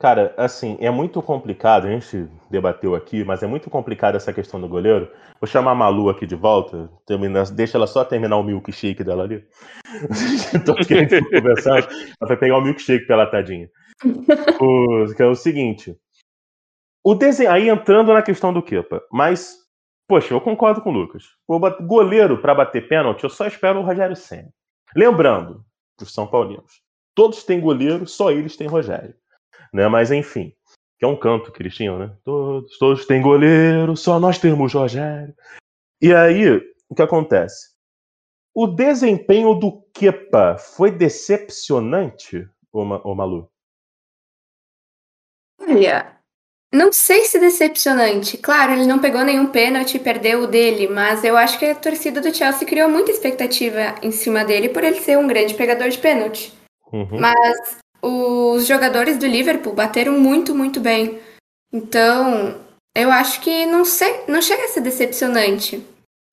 Cara, assim, é muito complicado, a gente debateu aqui, mas é muito complicado essa questão do goleiro. Vou chamar a Malu aqui de volta, termina, deixa ela só terminar o milkshake dela ali. Tô querendo conversar, ela vai pegar o milkshake pela tadinha. O, que é o seguinte, o desenho, aí entrando na questão do Kepa, mas, poxa, eu concordo com o Lucas. O goleiro para bater pênalti, eu só espero o Rogério Senna. Lembrando, os São Paulinos, todos têm goleiro, só eles têm Rogério né? Mas enfim, que é um canto que eles tinham, né? Todos, todos têm goleiro, só nós temos Rogério. E aí, o que acontece? O desempenho do Kepa foi decepcionante, ô, ô Malu? Olha, não sei se decepcionante. Claro, ele não pegou nenhum pênalti e perdeu o dele, mas eu acho que a torcida do Chelsea criou muita expectativa em cima dele por ele ser um grande pegador de pênalti. Uhum. Mas os jogadores do Liverpool bateram muito, muito bem. Então, eu acho que não, sei, não chega a ser decepcionante.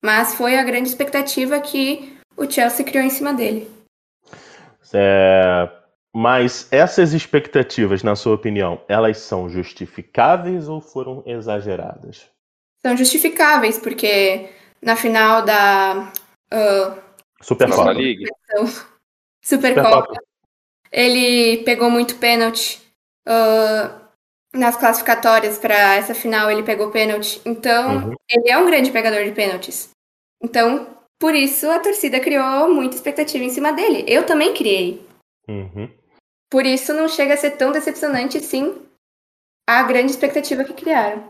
Mas foi a grande expectativa que o Chelsea criou em cima dele. É, mas essas expectativas, na sua opinião, elas são justificáveis ou foram exageradas? São justificáveis, porque na final da uh, Supercopa League. Supercopa, ele pegou muito pênalti. Uh, nas classificatórias para essa final, ele pegou pênalti. Então, uhum. ele é um grande pegador de pênaltis. Então, por isso, a torcida criou muita expectativa em cima dele. Eu também criei. Uhum. Por isso, não chega a ser tão decepcionante, sim, a grande expectativa que criaram.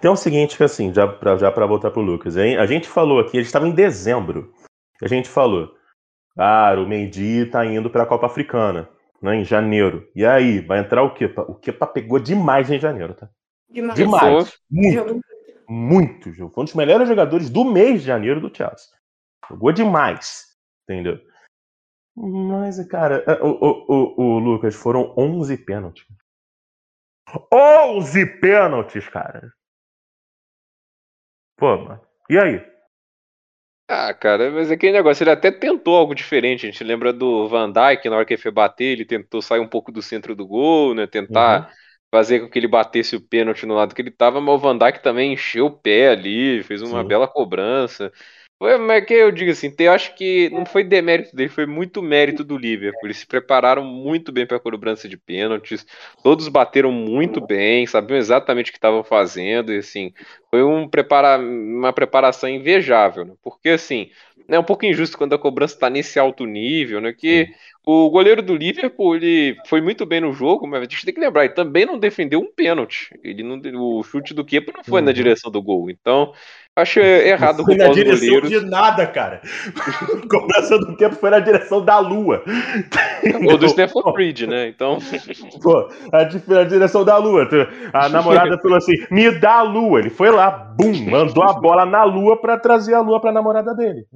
Tem o seguinte, que assim, já para já voltar pro Lucas, hein? a gente falou aqui, a gente estava em dezembro, a gente falou, ah, o Mendy tá indo para a Copa Africana, né, em janeiro. E aí, vai entrar o Kepa? O Kepa pegou demais em janeiro, tá? Demais. demais. Muito. Muito, Foi um dos melhores jogadores do mês de janeiro do Chelsea. Jogou demais. Entendeu? Mas, cara, é, o, o, o, o Lucas, foram 11 pênaltis. 11 pênaltis, cara. Pô, mano. E aí? Ah, cara, mas aquele negócio, ele até tentou algo diferente. A gente lembra do Van Dijk, na hora que ele foi bater, ele tentou sair um pouco do centro do gol, né? Tentar uhum. fazer com que ele batesse o pênalti no lado que ele tava, mas o Van Dijk também encheu o pé ali, fez uma Sim. bela cobrança. Mas é que eu digo assim, eu acho que não foi demérito dele, foi muito mérito do Liverpool. Eles se prepararam muito bem para a cobrança de pênaltis, todos bateram muito bem, sabiam exatamente o que estavam fazendo, e assim, foi um prepara uma preparação invejável, né? porque assim, é um pouco injusto quando a cobrança está nesse alto nível, né? Que O goleiro do Liverpool, ele foi muito bem no jogo, mas a gente tem que lembrar, ele também não defendeu um pênalti. Ele não, o chute do Kepa não foi uhum. na direção do gol. Então, acho errado foi na direção goleiros. de nada, cara. A cobrança do tempo foi na direção da lua. Ou do Stephen Bridge, né? Então. Pô, a, a direção da lua. A namorada falou assim: me dá a lua. Ele foi lá, bum, mandou a bola na lua para trazer a lua pra namorada dele.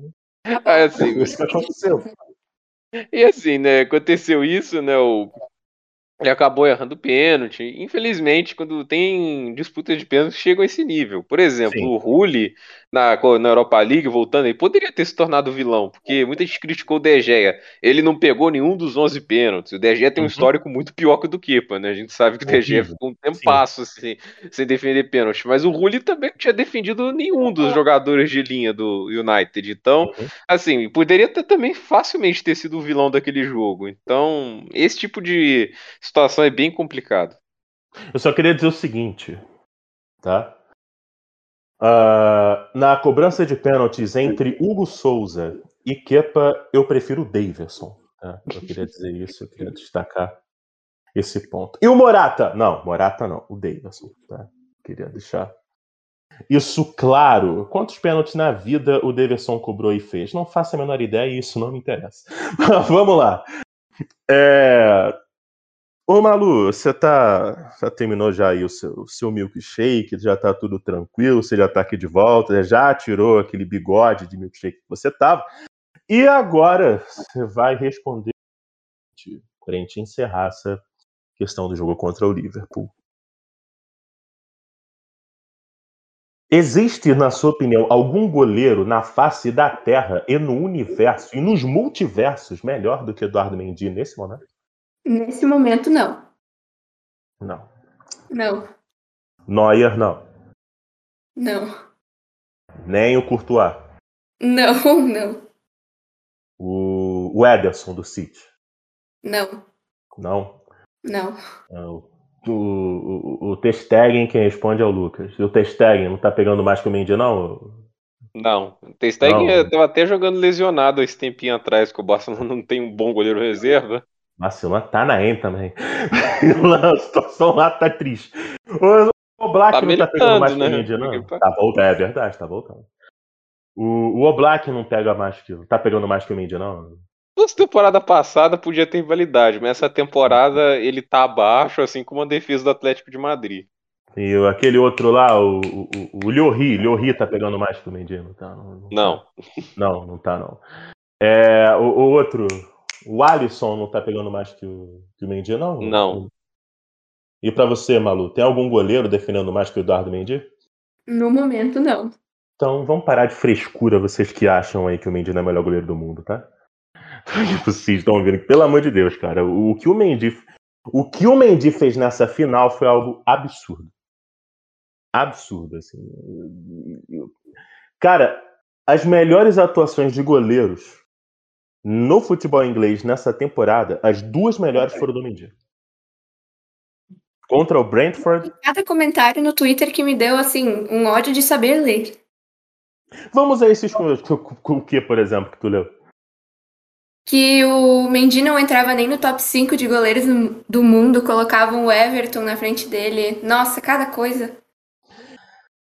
Ah, é assim. Isso que aconteceu. E assim, né, aconteceu isso, né, o ele acabou errando pênalti. Infelizmente, quando tem disputas de pênalti, chegam a esse nível. Por exemplo, Sim. o Rulli na, na Europa League, voltando, ele poderia ter se tornado vilão, porque muita gente criticou o De Gea. Ele não pegou nenhum dos 11 pênaltis. O De Gea tem um uhum. histórico muito pior que o do Kepa, né? A gente sabe que o De Gea ficou um tempasso assim, sem defender pênalti. Mas o Rulli também não tinha defendido nenhum dos jogadores de linha do United. Então, uhum. assim, poderia ter, também facilmente ter sido o vilão daquele jogo. Então, esse tipo de situação é bem complicado. Eu só queria dizer o seguinte, tá? Uh, na cobrança de pênaltis entre Hugo Souza e Kepa, eu prefiro o Davidson. Tá? Eu queria dizer isso, eu queria destacar esse ponto. E o Morata? Não, Morata não, o Davidson. Tá? Queria deixar isso claro. Quantos pênaltis na vida o Davidson cobrou e fez? Não faço a menor ideia e isso não me interessa. Vamos lá. É, Ô Malu, você tá. Já terminou já aí o seu, o seu milkshake, já tá tudo tranquilo, você já tá aqui de volta, já tirou aquele bigode de milkshake que você tava. E agora você vai responder pra gente encerrar essa questão do jogo contra o Liverpool. Existe, na sua opinião, algum goleiro na face da Terra e no universo e nos multiversos melhor do que Eduardo Mendy nesse momento? Nesse momento, não. Não. Não. Neuer, não. Não. Nem o Courtois. Não, não. O, o Ederson do City. Não. Não? Não. O, o, o, o Testegen, quem responde é o Lucas. E o Testegen não tá pegando mais que o Mendy, não? Não. O Testegen estava até jogando lesionado esse tempinho atrás, que o Barcelona não tem um bom goleiro reserva. Barcelona tá na EM também. a situação lá tá triste. O Oblak tá não tá pegando mais né? que o não. Tá voltando, é verdade, tá voltando. O, o Oblak não pega mais que. Tá pegando mais que o Mendy, não? Nossa temporada passada podia ter rivalidade, mas essa temporada ele tá abaixo, assim como a defesa do Atlético de Madrid. E aquele outro lá, o, o, o Llori, Llori tá pegando mais que o Mendy, não tá? Não, não, não. Tá. não, não tá não. É, o, o outro, o Alisson não tá pegando mais que o, que o Mendy, não? Não. E para você, Malu, tem algum goleiro defendendo mais que o Eduardo Mendy? No momento, não. Então vamos parar de frescura, vocês que acham aí que o Mendy não é o melhor goleiro do mundo, tá? Vocês estão ouvindo, pelo amor de Deus, cara. O que o Mendy, o que o Mendy fez nessa final foi algo absurdo. Absurdo, assim. Cara, as melhores atuações de goleiros no futebol inglês nessa temporada, as duas melhores foram do Mendy. Contra o Brentford. Cada comentário no Twitter que me deu assim um ódio de saber ler. Vamos a esses com o que, por exemplo, que tu leu? Que o Mendy não entrava nem no top 5 de goleiros do mundo, colocavam o Everton na frente dele. Nossa, cada coisa.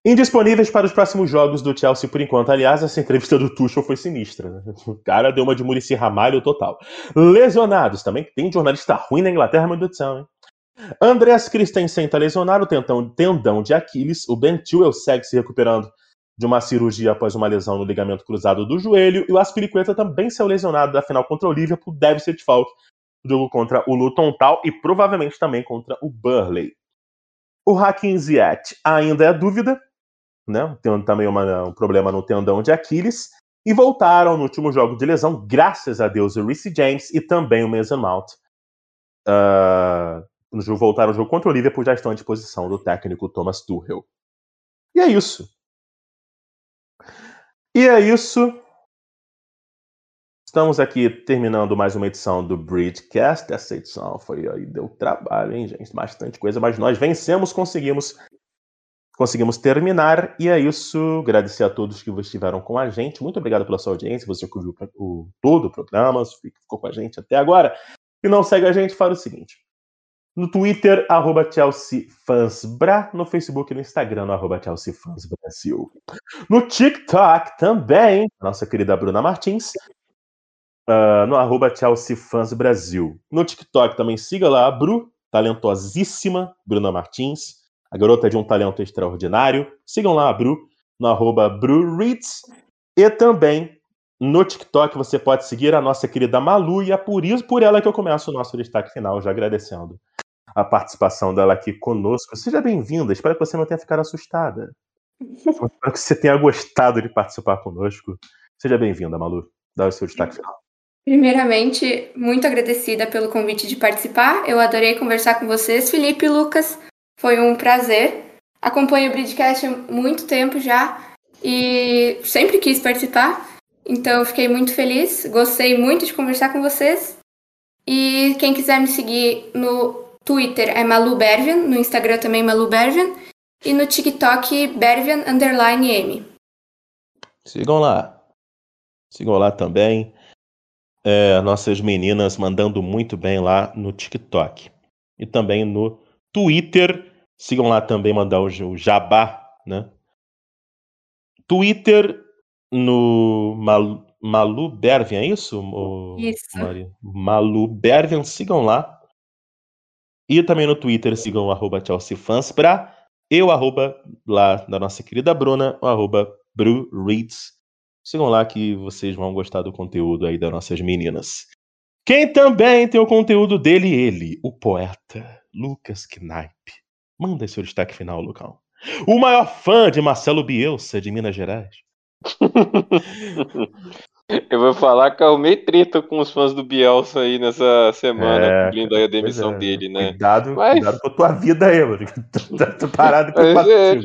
Indisponíveis para os próximos jogos do Chelsea por enquanto. Aliás, essa entrevista do Tuchel foi sinistra. Né? O cara deu uma de Murici Ramalho total. Lesionados também. Tem jornalista ruim na Inglaterra, meu Deus do céu, hein? Andreas Christensen está lesionado, tendão, tendão de Aquiles. O Ben Chilwell segue se recuperando de uma cirurgia após uma lesão no ligamento cruzado do joelho. E o Aspilicueta também saiu lesionado da final contra o Liverpool. Deve ser de falta jogo contra o Luton Town e provavelmente também contra o Burley. O Hakim Ziyech ainda é dúvida, né? Tem também uma, um problema no tendão de Aquiles. E voltaram no último jogo de lesão, graças a Deus, o Reece James e também o Mason Mount. Uh, voltaram ao jogo contra o Liverpool, já estão à disposição do técnico Thomas Tuchel. E é isso. E é isso. Estamos aqui terminando mais uma edição do Bridgecast. Essa edição foi aí, deu trabalho, hein, gente? Bastante coisa, mas nós vencemos, conseguimos conseguimos terminar. E é isso. Agradecer a todos que estiveram com a gente. Muito obrigado pela sua audiência. Você que ouviu o, todo o programa, ficou com a gente até agora. E não segue a gente, fala o seguinte. No Twitter, arroba ChelseaFansBra. No Facebook e no Instagram, no arroba ChelseaFansBrasil. No TikTok também, nossa querida Bruna Martins. Uh, no arroba ChelseaFansBrasil. No TikTok também siga lá a Bru, talentosíssima Bruna Martins. A garota é de um talento extraordinário. Sigam lá a Bru, no arroba BruReads. E também no TikTok você pode seguir a nossa querida Malu, e é por isso, por ela que eu começo o nosso destaque final, já agradecendo a participação dela aqui conosco. Seja bem-vinda, espero que você não tenha ficado assustada. espero que você tenha gostado de participar conosco. Seja bem-vinda, Malu. Dá o seu destaque final. Primeiramente, muito agradecida pelo convite de participar. Eu adorei conversar com vocês, Felipe e Lucas. Foi um prazer. Acompanho o Bridcast há muito tempo já e sempre quis participar. Então fiquei muito feliz, gostei muito de conversar com vocês. E quem quiser me seguir no Twitter é Malu Bervian, no Instagram também Malu Bervian e no TikTok Bervian. Sigam lá. Sigam lá também. É, nossas meninas mandando muito bem lá no TikTok. E também no Twitter. Sigam lá também, mandar o, o jabá, né? Twitter no Malu, Malu Bervian, é isso? isso. Maria? Malu Bervian, sigam lá. E também no Twitter sigam o arroba ChelseaFans pra eu, arroba lá da nossa querida Bruna, o arroba BruReads. Sigam lá que vocês vão gostar do conteúdo aí das nossas meninas. Quem também tem o conteúdo dele, ele, o poeta Lucas Knaip. Manda seu destaque final, Lucão. O maior fã de Marcelo Bielsa, de Minas Gerais. Eu vou falar que arrumei treta com os fãs do Bielsa aí nessa semana, é, cobrindo aí a demissão é. dele, né? Cuidado, Mas... cuidado com a tua vida aí, mano. Tô parado com o é,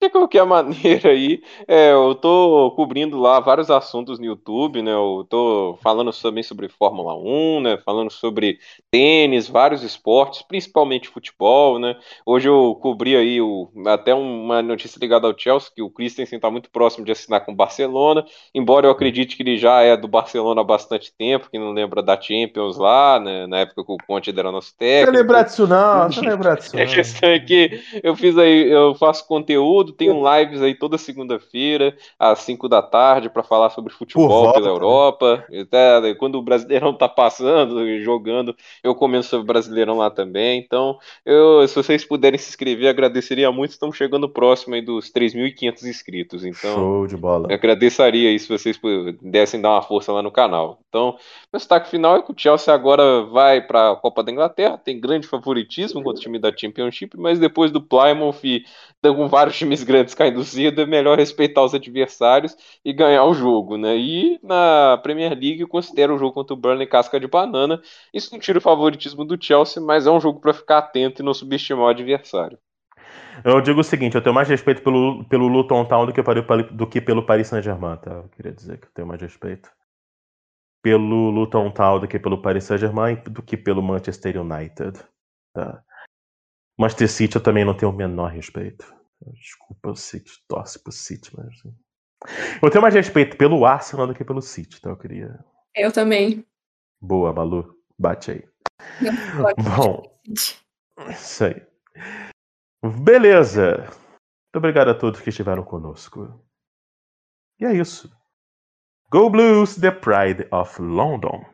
de qualquer maneira aí, é, eu tô cobrindo lá vários assuntos no YouTube, né? Eu tô falando também sobre Fórmula 1, né? Falando sobre tênis, vários esportes, principalmente futebol, né? Hoje eu cobri aí o, até uma notícia ligada ao Chelsea, que o Christensen tá muito próximo de assinar com o Barcelona, embora eu acredite que ele já é do Barcelona há bastante tempo, que não lembra da Champions lá, né? Na época que o Conte era nosso técnico. Não lembrar disso não, não lembrar disso não. A questão é que eu fiz aí, eu faço conteúdo, tudo. Tenho lives aí toda segunda-feira, às 5 da tarde, para falar sobre futebol pela Europa. Até quando o Brasileirão tá passando e jogando, eu comento sobre o Brasileirão lá também. Então, eu, se vocês puderem se inscrever, agradeceria muito. Estamos chegando próximo aí dos 3.500 inscritos. Então, Show de bola. Agradeceria aí se vocês pudessem dar uma força lá no canal. Então, meu destaque final é que o Chelsea agora vai para a Copa da Inglaterra, tem grande favoritismo contra o time da Championship, mas depois do Plymouth e com vários times grandes caindo cedo, é melhor respeitar os adversários e ganhar o jogo, né? E na Premier League eu considero o jogo contra o Burnley casca de banana. Isso não tira o favoritismo do Chelsea, mas é um jogo para ficar atento e não subestimar o adversário. Eu digo o seguinte, eu tenho mais respeito pelo, pelo Luton Town do que, do que pelo Paris Saint-Germain, tá? Eu queria dizer que eu tenho mais respeito pelo Luton Town do que pelo Paris Saint-Germain do que pelo Manchester United, tá? Manchester City eu também não tenho o menor respeito. Desculpa o City, torce pro City, mas. Assim. Eu tenho mais respeito pelo Arsenal do que pelo City, então eu queria. Eu também. Boa, Malu. Bate aí. Bom, isso aí. Beleza. Muito obrigado a todos que estiveram conosco. E é isso. Go Blues, the pride of London.